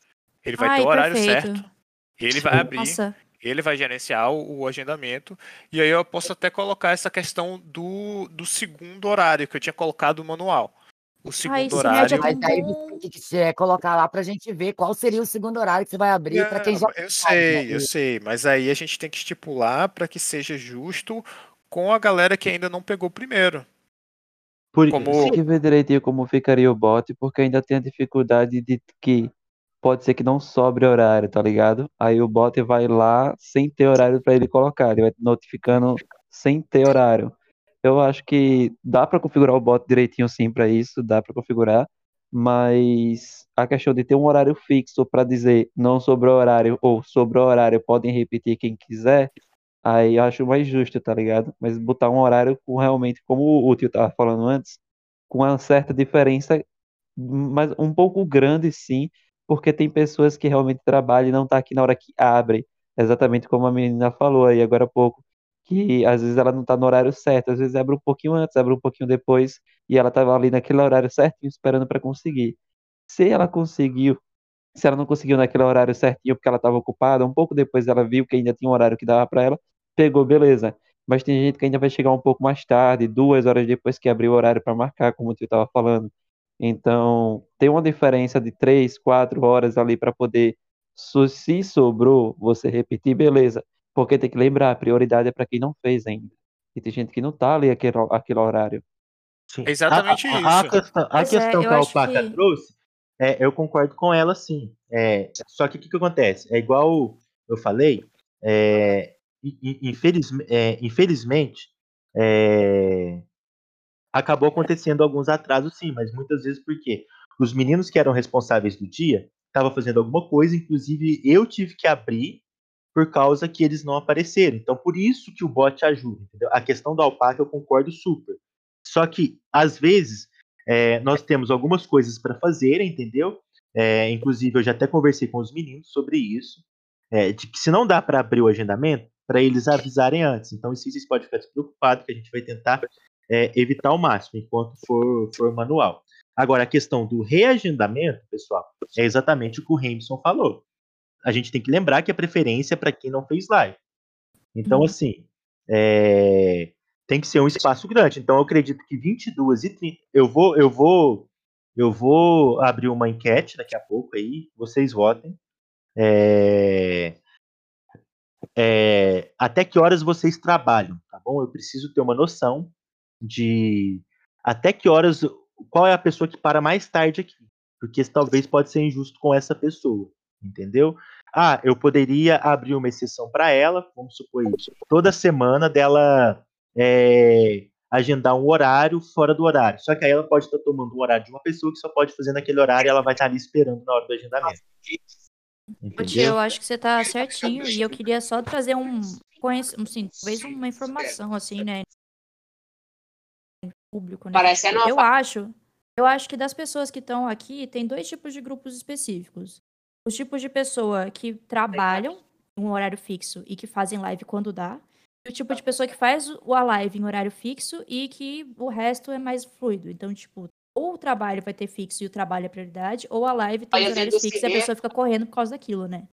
Ele vai Ai, ter o horário perfeito. certo. Ele vai abrir, Nossa, ele vai gerenciar o, o agendamento. E aí eu posso até colocar essa questão do, do segundo horário que eu tinha colocado no manual. O segundo isso me horário. Mas daí você tem que é, colocar lá pra gente ver qual seria o segundo horário que você vai abrir para quem já eu faz, sei, né? eu sei, mas aí a gente tem que estipular para que seja justo com a galera que ainda não pegou primeiro. Por, Como- Tem que ver direitinho como ficaria o bot, porque ainda tem a dificuldade de que pode ser que não sobre horário, tá ligado? Aí o bot vai lá sem ter horário para ele colocar, ele vai notificando sem ter horário. Eu acho que dá para configurar o bot direitinho sim para isso, dá para configurar, mas a questão de ter um horário fixo para dizer não sobre horário ou sobre horário, podem repetir quem quiser, aí eu acho mais justo, tá ligado? Mas botar um horário com realmente, como o tio tava falando antes, com uma certa diferença, mas um pouco grande sim, porque tem pessoas que realmente trabalham e não tá aqui na hora que abre, exatamente como a menina falou aí agora há pouco, que às vezes ela não tá no horário certo, às vezes abre um pouquinho antes, abre um pouquinho depois, e ela tava ali naquele horário certinho esperando para conseguir. Se ela conseguiu Se ela não conseguiu naquele horário certinho porque ela estava ocupada, um pouco depois ela viu que ainda tinha um horário que dava para ela, pegou, beleza. Mas tem gente que ainda vai chegar um pouco mais tarde, duas horas depois que abrir o horário para marcar, como o tio estava falando. Então, tem uma diferença de três, quatro horas ali para poder, se sobrou, você repetir, beleza. Porque tem que lembrar, a prioridade é para quem não fez ainda. E tem gente que não tá ali aquele, aquele horário. Sim. É exatamente a, a- a isso. questão, a é, questão eu que a Alpaca que- trouxe, é, eu concordo com ela sim. É, só que o que, que acontece? É igual eu falei, é, infeliz- é, infelizmente, é, acabou acontecendo alguns atrasos sim, mas muitas vezes porque os meninos que eram responsáveis do dia estavam fazendo alguma coisa, inclusive eu tive que abrir por causa que eles não apareceram. Então, por isso que o bot ajuda, entendeu? A questão do alpaca eu concordo super. Só que, às vezes, é, nós temos algumas coisas para fazer, entendeu? É, inclusive, eu já até conversei com os meninos sobre isso, é, de que se não dá para abrir o agendamento, para eles avisarem antes. Então, isso vocês podem ficar despreocupados, que a gente vai tentar é, evitar ao máximo, enquanto for, for manual. Agora, a questão do reagendamento, pessoal, é exatamente o que o Remson falou. A gente tem que lembrar que a preferência é para quem não fez live. Então, Uhum. assim, é, tem que ser um espaço grande. Então, eu acredito que 22 e 30. Eu vou, eu vou, eu vou abrir uma enquete daqui a pouco aí. Vocês votem. É, é, até que horas vocês trabalham, tá bom? Eu preciso ter uma noção de até que horas. Qual é a pessoa que para mais tarde aqui? Porque talvez pode ser injusto com essa pessoa, entendeu? Ah, eu poderia abrir uma exceção para ela, vamos supor isso. Toda semana dela é, agendar um horário fora do horário. Só que aí ela pode estar tomando um horário de uma pessoa que só pode fazer naquele horário e ela vai estar ali esperando na hora do agendamento. Tio, eu acho que você tá certinho e eu queria só trazer um, assim, talvez uma informação assim, né, público, né? Parece a. Eu acho, eu acho que das pessoas que estão aqui tem dois tipos de grupos específicos. Os tipos de pessoa que trabalham em um horário fixo e que fazem live quando dá, e o tipo de pessoa que faz o- a live em horário fixo e que o resto é mais fluido. Então, tipo, ou o trabalho vai ter fixo e o trabalho é prioridade, ou a live tem Aí, você fixos e a pessoa fica correndo por causa daquilo, né?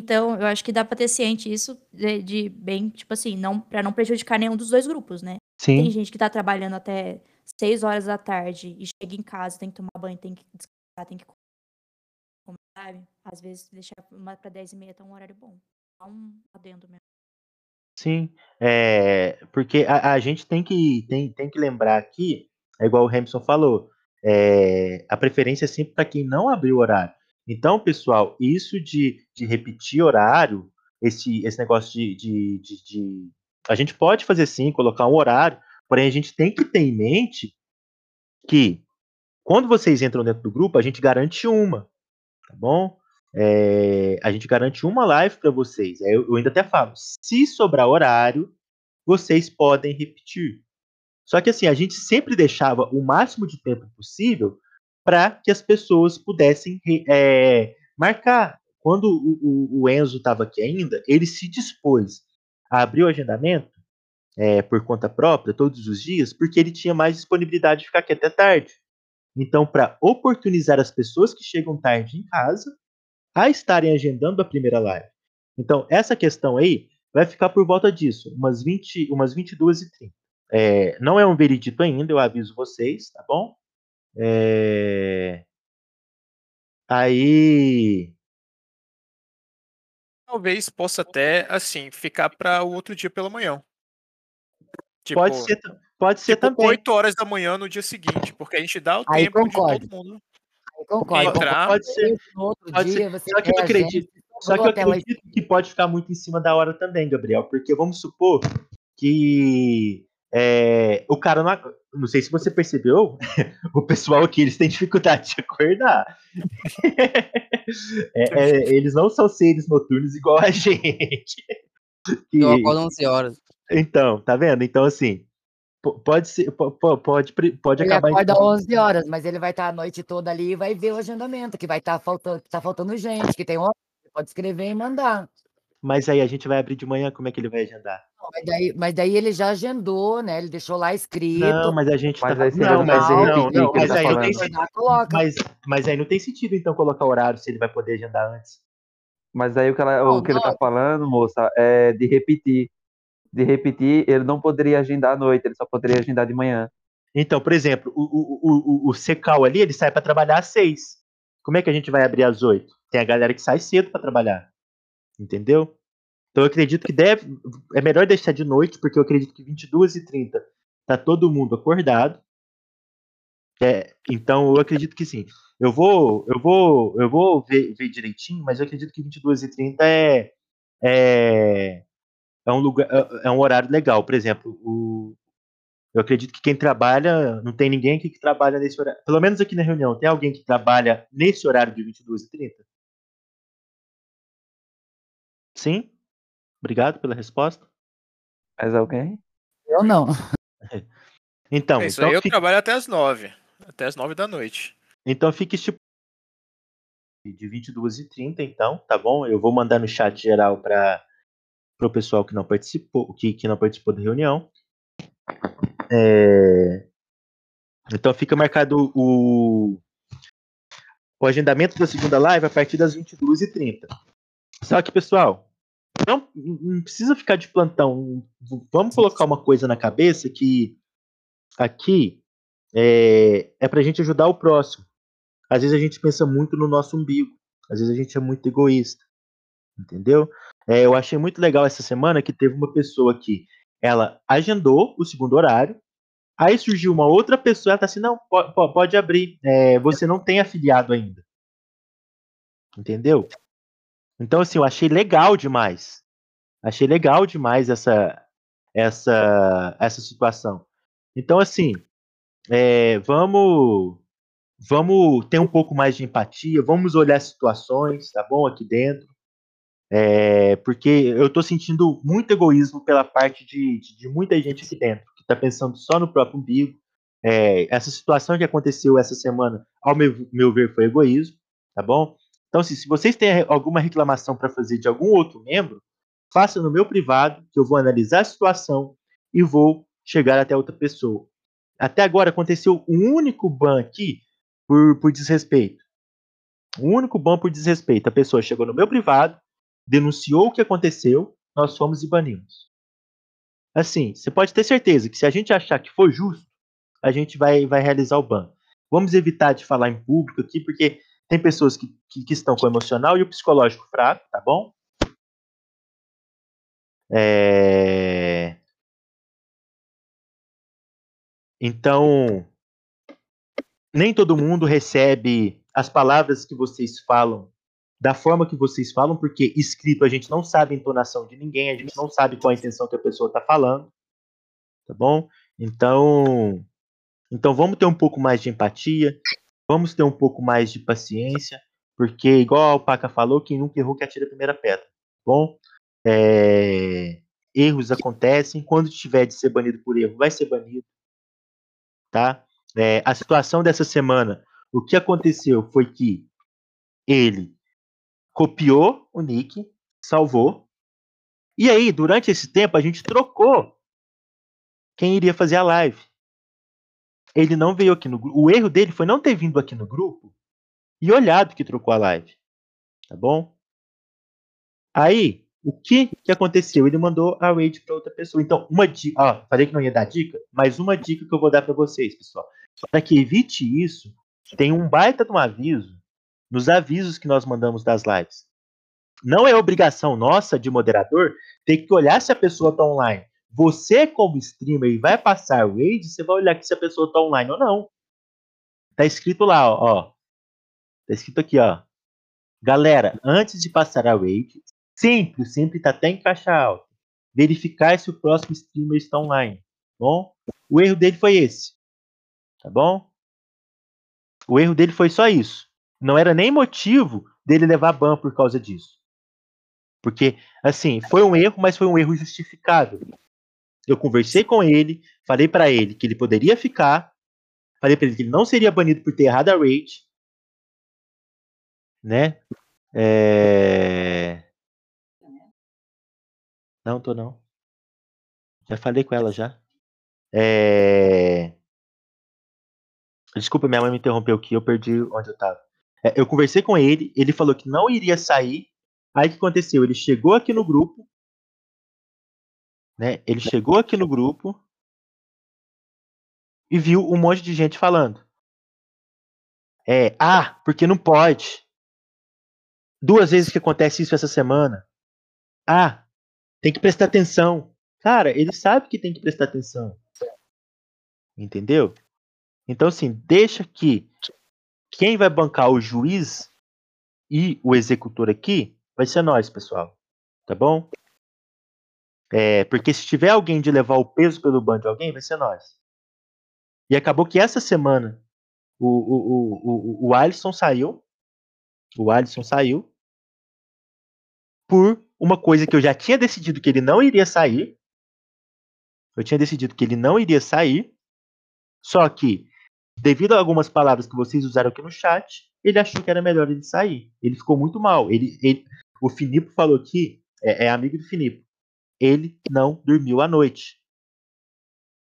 Então, eu acho que dá pra ter ciente isso de, de bem, tipo assim, não para não prejudicar nenhum dos dois grupos, né? Tem Sim, gente que tá trabalhando até 6 horas da tarde e chega em casa, tem que tomar banho, tem que descansar, tem que comer, sabe? Às vezes deixar uma pra 10 e meia tá um horário bom. Só um adendo mesmo. sim. É, porque a, a gente tem que, tem, tem que lembrar aqui, é igual o Hamilton falou, é, a preferência é sempre para quem não abriu o horário. Então, pessoal, isso de, de repetir horário, esse, esse negócio de, de, de, de- A gente pode fazer sim, colocar um horário, porém a gente tem que ter em mente que quando vocês entram dentro do grupo, a gente garante uma, tá bom? É, a gente garante uma live para vocês. É, Eu, eu ainda até falo, se sobrar horário, vocês podem repetir. Só que assim, a gente sempre deixava o máximo de tempo possível para que as pessoas pudessem é, marcar. Quando o, o- o Enzo estava aqui ainda, ele se dispôs a abrir o agendamento é, por conta própria todos os dias, porque ele tinha mais disponibilidade de ficar aqui até tarde. Então, para oportunizar as pessoas que chegam tarde em casa a estarem agendando a primeira live. Então, essa questão aí vai ficar por volta disso, umas, 20, umas 22 e 30. É, não é um veredito ainda, eu aviso vocês, tá bom? É, Aí. Talvez possa até, assim, ficar para o outro dia pela manhã. Tipo, pode ser, pode ser tipo também. 8 horas da manhã no dia seguinte, porque a gente dá o Aí tempo de concordo. todo mundo. Eu concordo. Entrar- Pode ser. Pode dia, ser. Só que eu acredito- Só que eu acredito que pode ficar muito em cima da hora também, Gabriel, porque vamos supor que é, o cara não, não sei se você percebeu, <laughs> o pessoal aqui eles têm dificuldade de acordar. <laughs> É, é, eles não são seres noturnos igual a gente. <laughs> Que- Eu acordo 11 horas. então, tá vendo? Então assim, po- pode ser, po- po- pode, pode Ele acabar. acorda 11 horas, mas ele vai estar a noite toda ali e vai ver o agendamento, que vai estar faltando, tá faltando gente, que tem hora, ele pode escrever e mandar. Mas aí a gente vai abrir de manhã, como é que ele vai agendar? mas daí, mas daí ele já agendou, né? Ele deixou lá escrito. Não, mas a gente Mas tá aí não, mas não, não, o que ele mas tá aí não tem sentido. Coloca. Mas, mas aí não tem sentido então colocar horário se ele vai poder agendar antes. Mas aí o que, ela- Não, o que ele tá não. falando, moça, é de repetir. De repetir, ele não poderia agendar à noite, ele só poderia agendar de manhã. Então, por exemplo, o, o, o, o Secal ali, ele sai para trabalhar às seis. Como é que a gente vai abrir às oito? Tem a galera que sai cedo para trabalhar. Entendeu? Então eu acredito que deve. É melhor deixar de noite, porque eu acredito que 22h30 tá todo mundo acordado. É, então eu acredito que sim. Eu vou, eu vou, eu vou ver, ver direitinho, mas eu acredito que 22h30 é, é, é um lugar, é é um horário legal. Por exemplo, o, eu acredito que quem trabalha, não tem ninguém aqui que trabalha nesse horário. Pelo menos aqui na reunião, tem alguém que trabalha nesse horário de 22h30? Sim? Obrigado pela resposta. Mas alguém? Eu não. <laughs> Então, É isso então, aí eu trabalho até as nove. Até as nove da noite. então fique tipo de 22h30, então, tá bom? Eu vou mandar no chat geral para o pessoal que não participou, que, que não participou da reunião. É, Então fica marcado o, o agendamento da segunda live a partir das 22h30. Só que, pessoal, não, não precisa ficar de plantão. Vamos colocar uma coisa na cabeça que aqui é, é pra gente ajudar o próximo. Às vezes a gente pensa muito no nosso umbigo. Às vezes a gente é muito egoísta. Entendeu? É, eu achei muito legal essa semana que teve uma pessoa que ela agendou o segundo horário. Aí surgiu uma outra pessoa, ela tá assim, não, po- po- pode, abrir. É, você não tem afiliado ainda. Entendeu? Então, assim, eu achei legal demais. Achei legal demais essa, essa, essa situação. Então, assim, é, vamos, vamos ter um pouco mais de empatia, vamos olhar situações, tá bom, aqui dentro. É, porque eu tô sentindo muito egoísmo pela parte de, de, de muita gente aqui dentro, que tá pensando só no próprio umbigo. É, essa situação que aconteceu essa semana, ao meu, meu ver, foi egoísmo, tá bom? Então, assim, se vocês têm alguma reclamação para fazer de algum outro membro, faça no meu privado, que eu vou analisar a situação e vou chegar até outra pessoa. Até agora aconteceu um único ban aqui por, por desrespeito. Um único ban por desrespeito. A pessoa chegou no meu privado, denunciou o que aconteceu, nós fomos e banimos. Assim, você pode ter certeza que se a gente achar que for justo, a gente vai, vai realizar o ban. Vamos evitar de falar em público aqui, porque tem pessoas que, que, que estão com o emocional e o psicológico fraco, tá bom? É... Então, nem todo mundo recebe as palavras que vocês falam da forma que vocês falam, porque escrito a gente não sabe a entonação de ninguém, a gente não sabe qual a intenção que a pessoa está falando, tá bom? Então, então vamos ter um pouco mais de empatia, vamos ter um pouco mais de paciência, porque igual o Paca falou, quem nunca errou que atira a primeira pedra, tá bom? É, erros acontecem, quando tiver de ser banido por erro, vai ser banido, tá? É, a situação dessa semana, o que aconteceu foi que ele copiou o nick, salvou, e aí, durante esse tempo, a gente trocou quem iria fazer a live. Ele não veio aqui no grupo. O erro dele foi não ter vindo aqui no grupo e olhado que trocou a live. Tá bom? Aí, o que que aconteceu? Ele mandou a raid para outra pessoa. Então, uma dica. Ó, falei que não ia dar dica, mas uma dica que eu vou dar para vocês, pessoal. Para que evite isso, tem um baita de um aviso nos avisos que nós mandamos das lives. Não é obrigação nossa de moderador ter que olhar se a pessoa está online. Você, como streamer, vai passar o raid, você vai olhar que se a pessoa está online ou não. Tá escrito lá, ó. Tá escrito aqui, ó. Galera, antes de passar a raid, sempre, sempre tá até em caixa alta. Verificar se o próximo streamer está online. Tá bom? O erro dele foi esse. Tá bom? O erro dele foi só isso. Não era nem motivo dele levar ban por causa disso. Porque, assim, foi um erro, mas foi um erro justificável. Eu conversei com ele, falei para ele que ele poderia ficar, falei para ele que ele não seria banido por ter errado a raid, né? É... Não, tô não. Já falei com ela já. É... Desculpa, minha mãe me interrompeu aqui, eu perdi onde eu tava. É, eu conversei com ele, ele falou que não iria sair. Aí o que aconteceu? Ele chegou aqui no grupo, né? Ele chegou aqui no grupo e viu um monte de gente falando. É, ah, porque não pode. Duas vezes que acontece isso essa semana. Ah, tem que prestar atenção. Cara, ele sabe que tem que prestar atenção. Entendeu? Então, assim, deixa que quem vai bancar o juiz e o executor aqui vai ser nós, pessoal. Tá bom? É, porque se tiver alguém de levar o peso pelo banco de alguém, vai ser nós. E acabou que essa semana o, o, o, o, o Alisson saiu. O Alisson saiu por uma coisa que eu já tinha decidido que ele não iria sair. Eu tinha decidido que ele não iria sair. Só que, devido a algumas palavras que vocês usaram aqui no chat, ele achou que era melhor ele sair. Ele ficou muito mal. Ele, ele o Finipo falou aqui, é, é amigo do Finipo. Ele não dormiu à noite.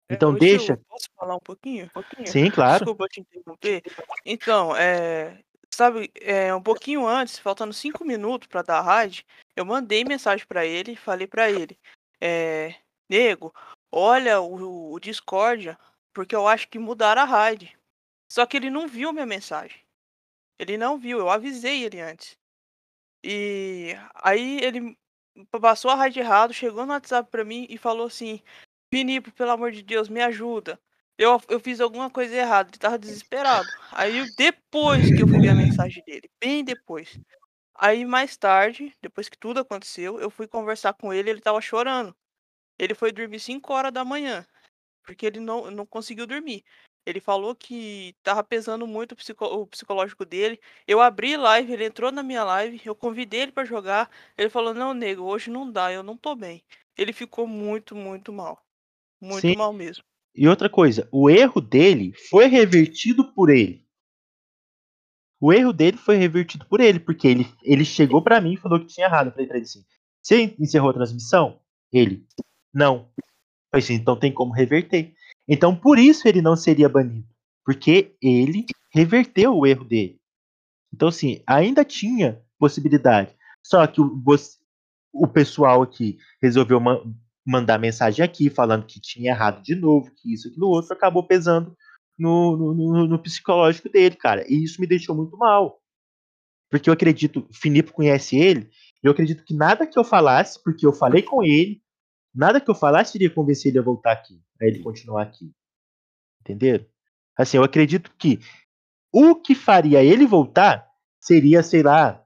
Então Ô, deixa. Posso falar um pouquinho? Sim, claro. Desculpa te interromper. Então, é, sabe, é, um pouquinho antes, faltando cinco minutos para dar a raid, eu mandei mensagem para ele, e falei para ele, é, nego, olha o, o Discord, porque eu acho que mudaram a raid. Só que ele não viu minha mensagem. Ele não viu, eu avisei ele antes. E aí ele passou a raid errado, chegou no WhatsApp pra mim e falou assim: Finipo, pelo amor de Deus, me ajuda. Eu, eu fiz alguma coisa errada, ele tava desesperado. Aí depois que eu fui ver a mensagem dele, bem depois. Aí mais tarde, depois que tudo aconteceu, eu fui conversar com ele, ele tava chorando. Ele foi dormir 5 horas da manhã, porque ele não, não conseguiu dormir. Ele falou que tava pesando muito o, psico- o psicológico dele. Eu abri live, ele entrou na minha live, eu convidei ele pra jogar. Ele falou: Não, nego, hoje não dá, eu não tô bem. Ele ficou muito, muito mal. Muito Sim. mal mesmo. E outra coisa, o erro dele foi revertido por ele. O erro dele foi revertido por ele, porque ele, ele chegou pra mim e falou que tinha errado. Eu falei pra ele assim: Você encerrou a transmissão? Ele, não. Eu falei assim, então tem como reverter. Então por isso ele não seria banido. Porque ele reverteu o erro dele. Então, assim, ainda tinha possibilidade. Só que o, o pessoal aqui resolveu ma- mandar mensagem aqui falando que tinha errado de novo, que isso, aquilo outro, acabou pesando no, no, no- psicológico dele, cara. E isso me deixou muito mal. Porque eu acredito, Filipe conhece ele, eu acredito que nada que eu falasse, porque eu falei com ele, nada que eu falasse iria convencer ele a voltar aqui, a ele continuar aqui. Entenderam? Assim, eu acredito que o que faria ele voltar seria, sei lá,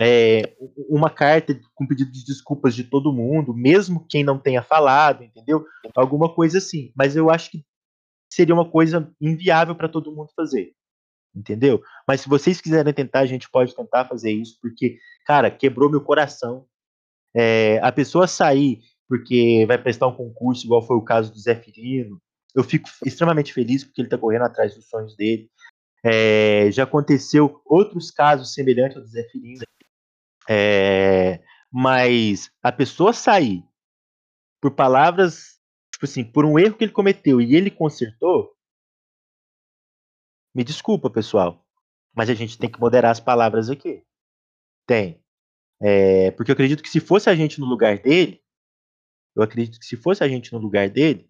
é, uma carta com pedido de desculpas de todo mundo, mesmo quem não tenha falado, entendeu? Alguma coisa assim. Mas eu acho que seria uma coisa inviável para todo mundo fazer. Entendeu? Mas se vocês quiserem tentar, a gente pode tentar fazer isso, porque, cara, quebrou meu coração. É, a pessoa sair porque vai prestar um concurso, igual foi o caso do Zé Firino, eu fico extremamente feliz porque ele tá correndo atrás dos sonhos dele. É, já aconteceu outros casos semelhantes ao do Zé Firino. É, mas a pessoa sair por palavras, tipo assim, por um erro que ele cometeu e ele consertou, me desculpa, pessoal, mas a gente tem que moderar as palavras aqui. Tem. É, porque eu acredito que se fosse a gente no lugar dele, eu acredito que se fosse a gente no lugar dele,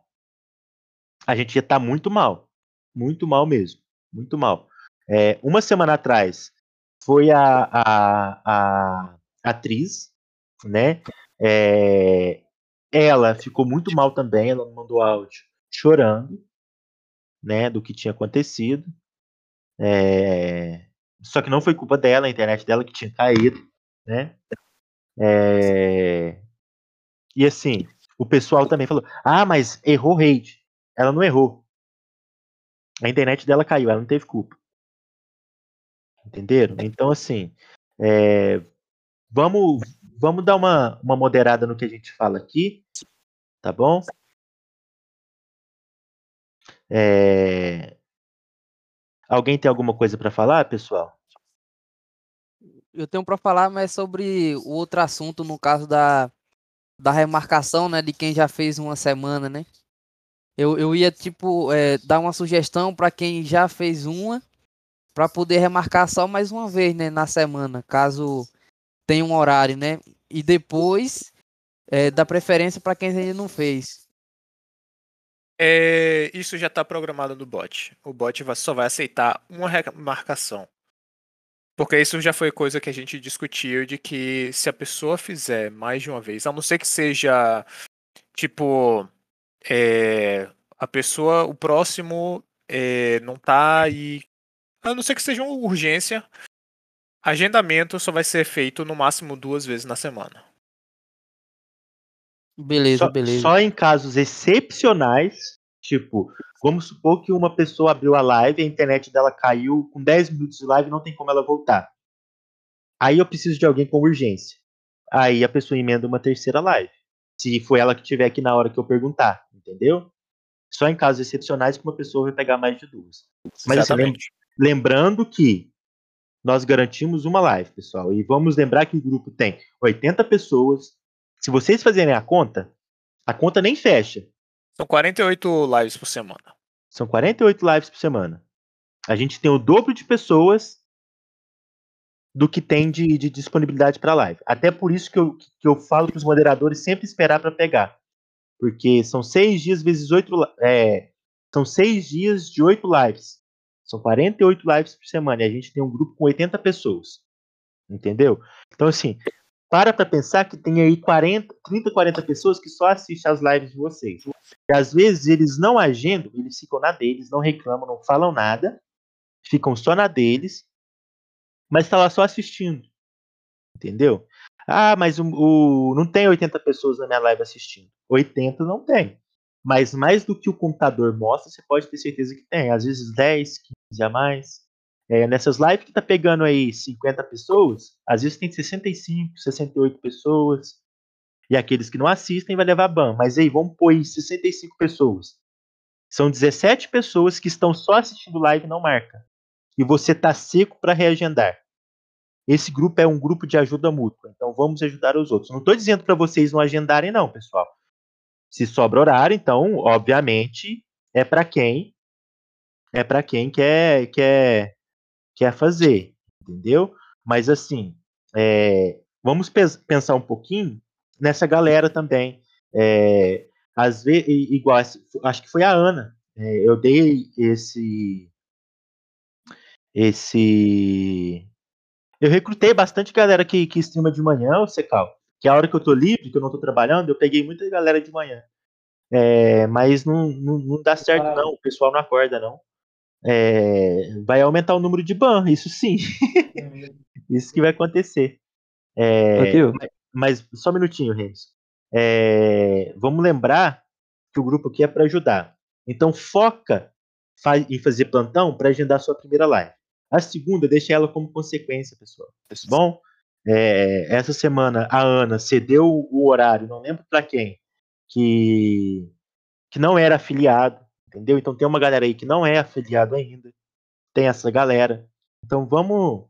a gente ia estar muito mal. Muito mal mesmo. Muito mal. É, uma semana atrás foi a, a, a atriz, né? É, ela ficou muito mal também, ela mandou áudio chorando, né, do que tinha acontecido. É, só que não foi culpa dela, a internet dela que tinha caído, né? É, e assim, o pessoal também falou: ah, mas errou rede. Ela não errou. A internet dela caiu, ela não teve culpa. Entenderam? Então, assim, é, vamos, vamos dar uma, uma moderada no que a gente fala aqui, tá bom? É, Alguém tem alguma coisa para falar, pessoal? Eu tenho para falar, mas sobre o outro assunto, no caso da, da remarcação, né, de quem já fez uma semana, né? Eu, eu ia, tipo, é, dar uma sugestão para quem já fez uma, para poder remarcar só mais uma vez, né, na semana, caso tenha um horário, né? E depois é, dar preferência para quem ainda não fez. É, isso já está programado no bot. O bot só vai aceitar uma remarcação. Porque isso já foi coisa que a gente discutiu de que se a pessoa fizer mais de uma vez, a não ser que seja tipo é, a pessoa, o próximo é, não tá aí. A não ser que seja uma urgência, agendamento só vai ser feito no máximo duas vezes na semana. Beleza, Só, beleza. só em casos excepcionais, tipo, vamos supor que uma pessoa abriu a live, a internet dela caiu com 10 minutos de live, não tem como ela voltar. Aí eu preciso de alguém com urgência. Aí a pessoa emenda uma terceira live. Se for ela que tiver aqui na hora que eu perguntar, entendeu? Só em casos excepcionais que uma pessoa vai pegar mais de duas. Mas assim, lembrando que nós garantimos uma live, pessoal. E vamos lembrar que o grupo tem 80 pessoas. Se vocês fazerem a conta, a conta nem fecha. São 48 lives por semana. São 48 lives por semana. A gente tem o dobro de pessoas do que tem de, de disponibilidade para live. Até por isso que eu, que eu falo para os moderadores sempre esperar para pegar. Porque são seis dias vezes oito. É, são seis dias de oito lives. São 48 lives por semana. E a gente tem um grupo com 80 pessoas. Entendeu? Então, assim, para para pensar que tem aí 40, 30, 40 pessoas que só assistem as lives de vocês. E às vezes eles não agendam, eles ficam na deles, não reclamam, não falam nada, ficam só na deles, mas está lá só assistindo. Entendeu? Ah, mas o, o- não tem 80 pessoas na minha live assistindo. 80 não tem. Mas mais do que o computador mostra, você pode ter certeza que tem. Às vezes 10, 15 a mais. É, nessas lives que tá pegando aí 50 pessoas, às vezes tem 65, 68 pessoas. E aqueles que não assistem vai levar ban. Mas aí, vamos pôr aí 65 pessoas. São 17 pessoas que estão só assistindo live e não marca. E você tá seco para reagendar. Esse grupo é um grupo de ajuda mútua. Então vamos ajudar os outros. Não estou dizendo para vocês não agendarem, não, pessoal. Se sobra horário, então, obviamente, é para quem é para quem quer quer quer fazer, entendeu? Mas assim, é, vamos pensar um pouquinho nessa galera também. É, às vezes, igual, acho que foi a Ana. é, eu dei esse esse eu recrutei bastante galera que, que streama de manhã, o Secal. Que a hora que eu tô livre, que eu não tô trabalhando, eu peguei muita galera de manhã. É, mas não, não, não dá certo, não. O pessoal não acorda, não. É, vai aumentar o número de ban, isso sim. <laughs> isso que vai acontecer. É, mas, mas só um minutinho, Reis. É, vamos lembrar que o grupo aqui é para ajudar. Então foca fa- em fazer plantão para agendar sua primeira live. A segunda, deixa ela como consequência, pessoal. Tá bom? É, essa semana a Ana cedeu o horário, não lembro para quem, que, que não era afiliado, entendeu? Então tem uma galera aí que não é afiliado ainda. Tem essa galera. Então vamos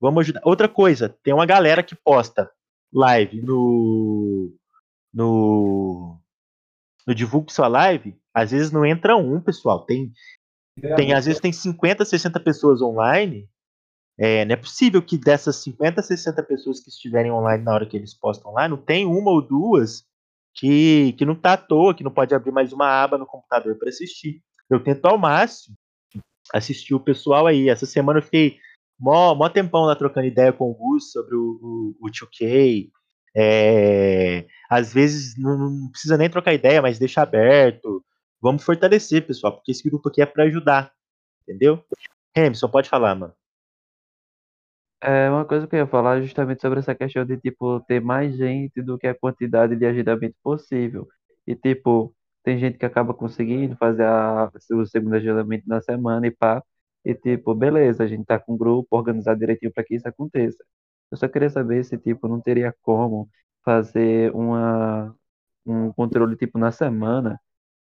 vamos ajudar. Outra coisa, tem uma galera que posta live no no no divulgue sua live, às vezes não entra um, pessoal. Tem tem às vezes tem 50, 60 pessoas online. É, não é possível que dessas 50, 60 pessoas que estiverem online na hora que eles postam lá, não tem uma ou duas que, que não tá à toa, que não pode abrir mais uma aba no computador para assistir. Eu tento ao máximo assistir o pessoal aí. Essa semana eu fiquei mó, mó tempão lá trocando ideia com o Gus sobre o, o, o 2K. É, às vezes não, não precisa nem trocar ideia, mas deixa aberto. Vamos fortalecer, pessoal, porque esse grupo aqui é para ajudar. Entendeu? Remson, pode falar, mano. É uma coisa que eu ia falar justamente sobre essa questão de, tipo, ter mais gente do que a quantidade de agendamento possível. E, tipo, tem gente que acaba conseguindo fazer a, o segundo agendamento na semana e pá. E, tipo, beleza, a gente tá com um grupo organizado direitinho para que isso aconteça. Eu só queria saber se, tipo, não teria como fazer uma, um controle, tipo, na semana.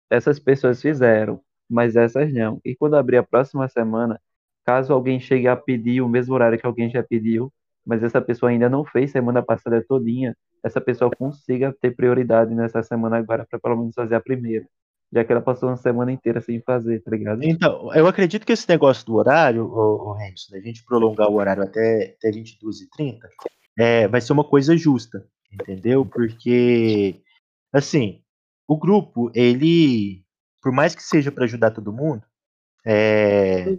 Essas pessoas fizeram, mas essas não. E quando abrir a próxima semana, caso alguém chegue a pedir o mesmo horário que alguém já pediu, mas essa pessoa ainda não fez semana passada todinha, essa pessoa consiga ter prioridade nessa semana agora para pelo menos fazer a primeira. Já que ela passou uma semana inteira sem fazer, tá ligado? Então, eu acredito que esse negócio do horário, o, Hamilton, da gente prolongar o horário até, até 22h30, é, vai ser uma coisa justa, entendeu? Porque, assim, o grupo, ele, por mais que seja para ajudar todo mundo, é,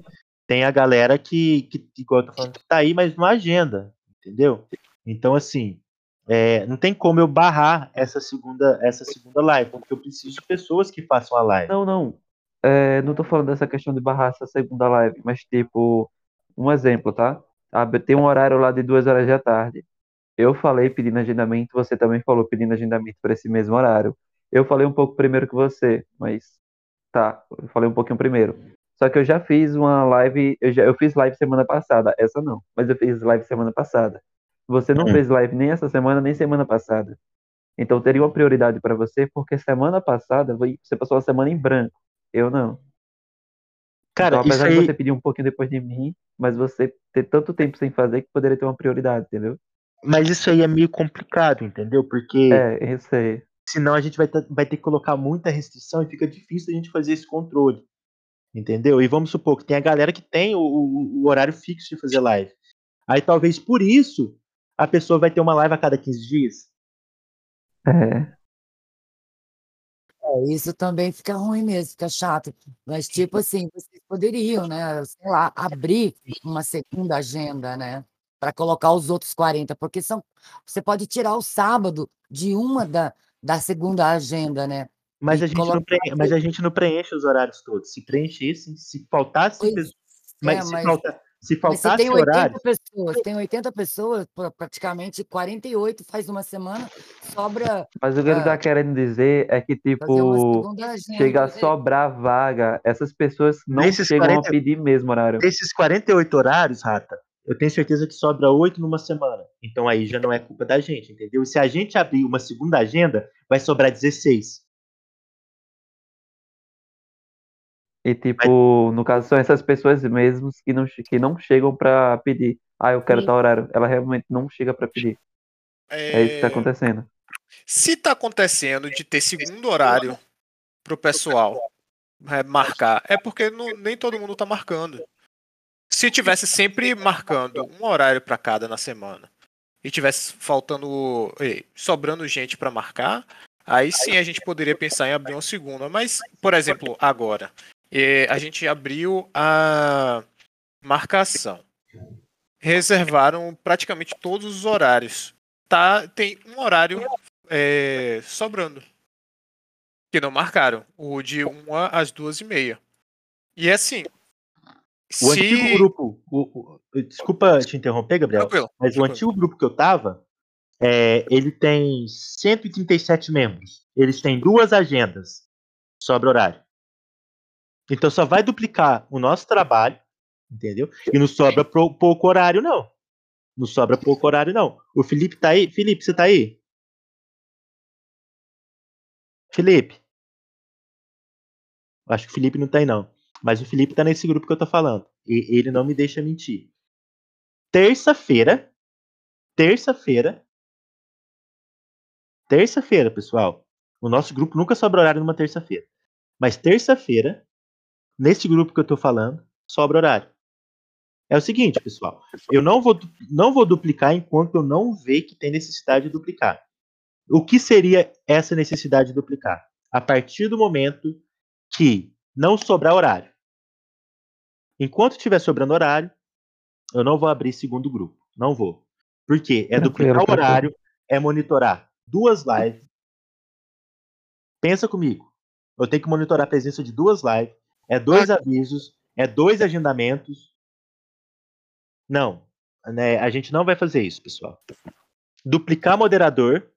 tem a galera que, que, igual eu tô falando, que tá aí, mas não agenda, entendeu? Então, assim, é, não tem como eu barrar essa segunda, essa segunda live, porque eu preciso de pessoas que façam a live. Não, não. É, não tô falando dessa questão de barrar essa segunda live, mas tipo, um exemplo, tá? Ah, Tem um horário lá de duas horas da tarde. Eu falei pedindo agendamento, você também falou pedindo agendamento para esse mesmo horário. Eu falei um pouco primeiro que você, mas tá, eu falei um pouquinho primeiro. Só que eu já fiz uma live, eu, já, eu fiz live semana passada, essa não, mas eu fiz live semana passada. Você não Hum. fez live nem essa semana, nem semana passada. Então teria uma prioridade para você, porque semana passada você passou a semana em branco. Eu não. Cara, então, isso apesar de aí, você pedir um pouquinho depois de mim, mas você ter tanto tempo sem fazer que poderia ter uma prioridade, entendeu? mas isso aí é meio complicado, entendeu? Porque É, eu sei. senão a gente vai, ter- vai ter que colocar muita restrição e fica difícil a gente fazer esse controle. Entendeu? E vamos supor que tem a galera que tem o, o- o horário fixo de fazer live. Aí talvez por isso a pessoa vai ter uma live a cada 15 dias. É. É, isso também fica ruim mesmo, fica chato. Mas, tipo assim, vocês poderiam, né, sei lá, abrir uma segunda agenda, né, para colocar os outros 40, porque são, você pode tirar o sábado de uma da, da segunda agenda, né? Mas a, gente não preenche, mas a gente não preenche os horários todos. Se preenchessem, se faltasse. Pois é, mas, se, mas- falta, se Mas se faltasse tem 80 horário. pessoas, tem 80 pessoas, pra- praticamente 48 faz uma semana, sobra Mas o que ele Ah. tá querendo dizer é que, tipo, chega a sobrar vaga, essas pessoas não Nesses chegam 40 a pedir mesmo horário. Desses 48 horários, Rata, eu tenho certeza que sobra 8 numa semana. Então aí já não é culpa da gente, entendeu? E se a gente abrir uma segunda agenda, vai sobrar 16. E, tipo, no caso, são essas pessoas mesmos que não, que não chegam pra pedir. Ah, eu quero Sim. tal horário. Ela realmente não chega pra pedir. É isso que tá É, acontecendo. Se tá acontecendo de ter segundo horário pro pessoal é, marcar, é porque não- nem todo mundo tá marcando. Se tivesse sempre marcando um horário para cada na semana e tivesse faltando, sobrando gente para marcar, aí sim a gente poderia pensar em abrir uma segunda. Mas, por exemplo, agora eh, a gente abriu a marcação, reservaram praticamente todos os horários. Tá, tem um horário é, sobrando. Que não marcaram. O de 1 às 2 e meia. E assim. O se... antigo grupo. o- o- desculpa te interromper, Gabriel. Tranquilo. Mas o tranquilo. antigo grupo que eu tava, é, ele tem 137 membros. Eles têm duas agendas. Sobra horário. Então só vai duplicar o nosso trabalho, entendeu? E não sobra pouco horário, não. Não sobra pouco horário, não. O Felipe tá aí? Felipe, você tá aí? Felipe. Acho que o Felipe não tá aí, não. Mas o Felipe tá nesse grupo que eu tô falando. E ele não me deixa mentir. Terça-feira. Terça-feira. Terça-feira, pessoal. O nosso grupo nunca sobra horário numa terça-feira. Mas terça-feira, nesse grupo que eu tô falando, sobra horário. É o seguinte, pessoal. Eu não vou, não vou duplicar enquanto eu não ver que tem necessidade de duplicar. O que seria essa necessidade de duplicar? A partir do momento que não sobrar horário. Enquanto estiver sobrando horário, eu não vou abrir segundo grupo. Não vou. Por quê? É duplicar o horário, é monitorar duas lives. Pensa comigo. Eu tenho que monitorar a presença de duas lives, é dois avisos, é dois agendamentos. Não, né, a gente não vai fazer isso, pessoal. Duplicar moderador,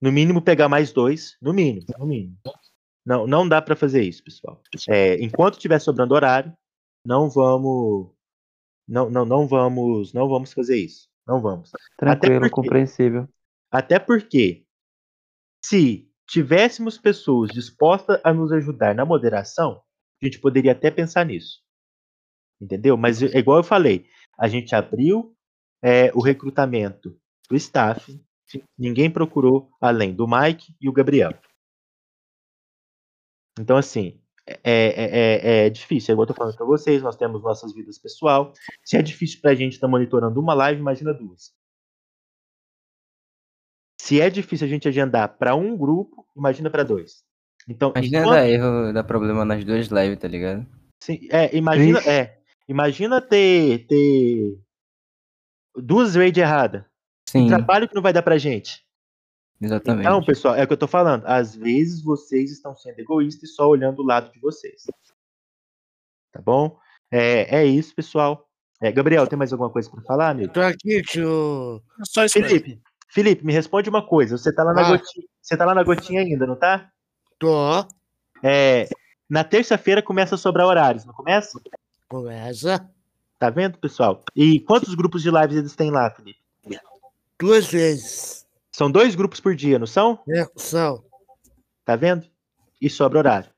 no mínimo pegar mais dois, no mínimo, no mínimo. Não, não dá para fazer isso, pessoal. É, enquanto estiver sobrando horário, não vamos, não, não, não vamos, não vamos fazer isso. Não vamos. Tranquilo, porque- compreensível. Até porque, se tivéssemos pessoas dispostas a nos ajudar na moderação, a gente poderia até pensar nisso. Entendeu? Mas é igual eu falei, a gente abriu é, o recrutamento do staff, ninguém procurou além do Mike e o Gabriel. Então, assim, é, é, é, é difícil. Eu tô falando para vocês, nós temos nossas vidas pessoal. Se é difícil pra gente estar tá monitorando uma live, imagina duas. Se é difícil a gente agendar para um grupo, imagina para dois. Então, imagina enquanto... dar erro, dar problema nas duas lives, tá ligado? Sim, é, imagina, é, imagina ter, ter duas raids erradas. Sim. trabalho que não vai dar pra gente. Exatamente. Então, pessoal, é o que eu tô falando. Às vezes vocês estão sendo egoístas e só olhando o lado de vocês. Tá bom? É, é isso, pessoal. É, Gabriel, tem mais alguma coisa para falar, amigo? Tô aqui, tio. Só isso Felipe. Felipe, me responde uma coisa. Você tá lá na Ah. gotinha. Você tá lá na gotinha ainda, não tá? Tô. É, na terça-feira começa a sobrar horários, não começa? Começa. Tá vendo, pessoal? E quantos grupos de lives eles têm lá, Felipe? Duas vezes. São dois grupos por dia, não são? É, são. Tá vendo? E sobra horário.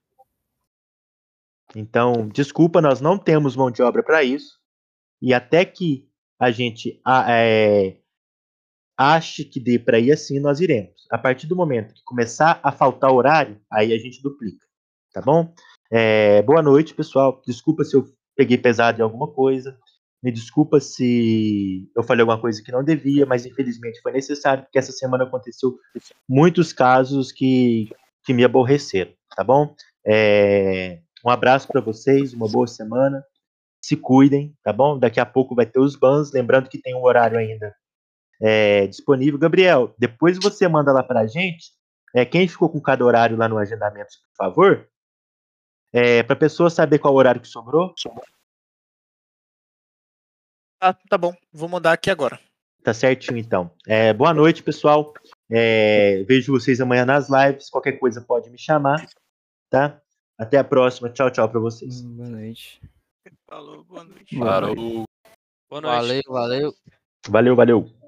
Então, desculpa, nós não temos mão de obra para isso. E até que a gente a- é, ache que dê para ir assim, nós iremos. A partir do momento que começar a faltar horário, aí a gente duplica. Tá bom? É, boa noite, pessoal. Desculpa se eu peguei pesado em alguma coisa. Me desculpa se eu falei alguma coisa que não devia, mas infelizmente foi necessário, porque essa semana aconteceu muitos casos que, que me aborreceram, tá bom? É, um abraço para vocês, uma boa semana. Se cuidem, tá bom? Daqui a pouco vai ter os bans, lembrando que tem um horário ainda é, disponível. Gabriel, depois você manda lá pra gente, é, quem ficou com cada horário lá no agendamento, por favor, é, para pessoa saber qual horário que sobrou. Ah, tá bom. Vou mandar aqui agora. Tá certinho, então. É, boa noite, pessoal. É, vejo vocês amanhã nas lives. Qualquer coisa pode me chamar, tá? Até a próxima. Tchau, tchau pra vocês. Boa noite. Falou, boa noite. Parou. Boa noite. Valeu, valeu. Valeu, valeu.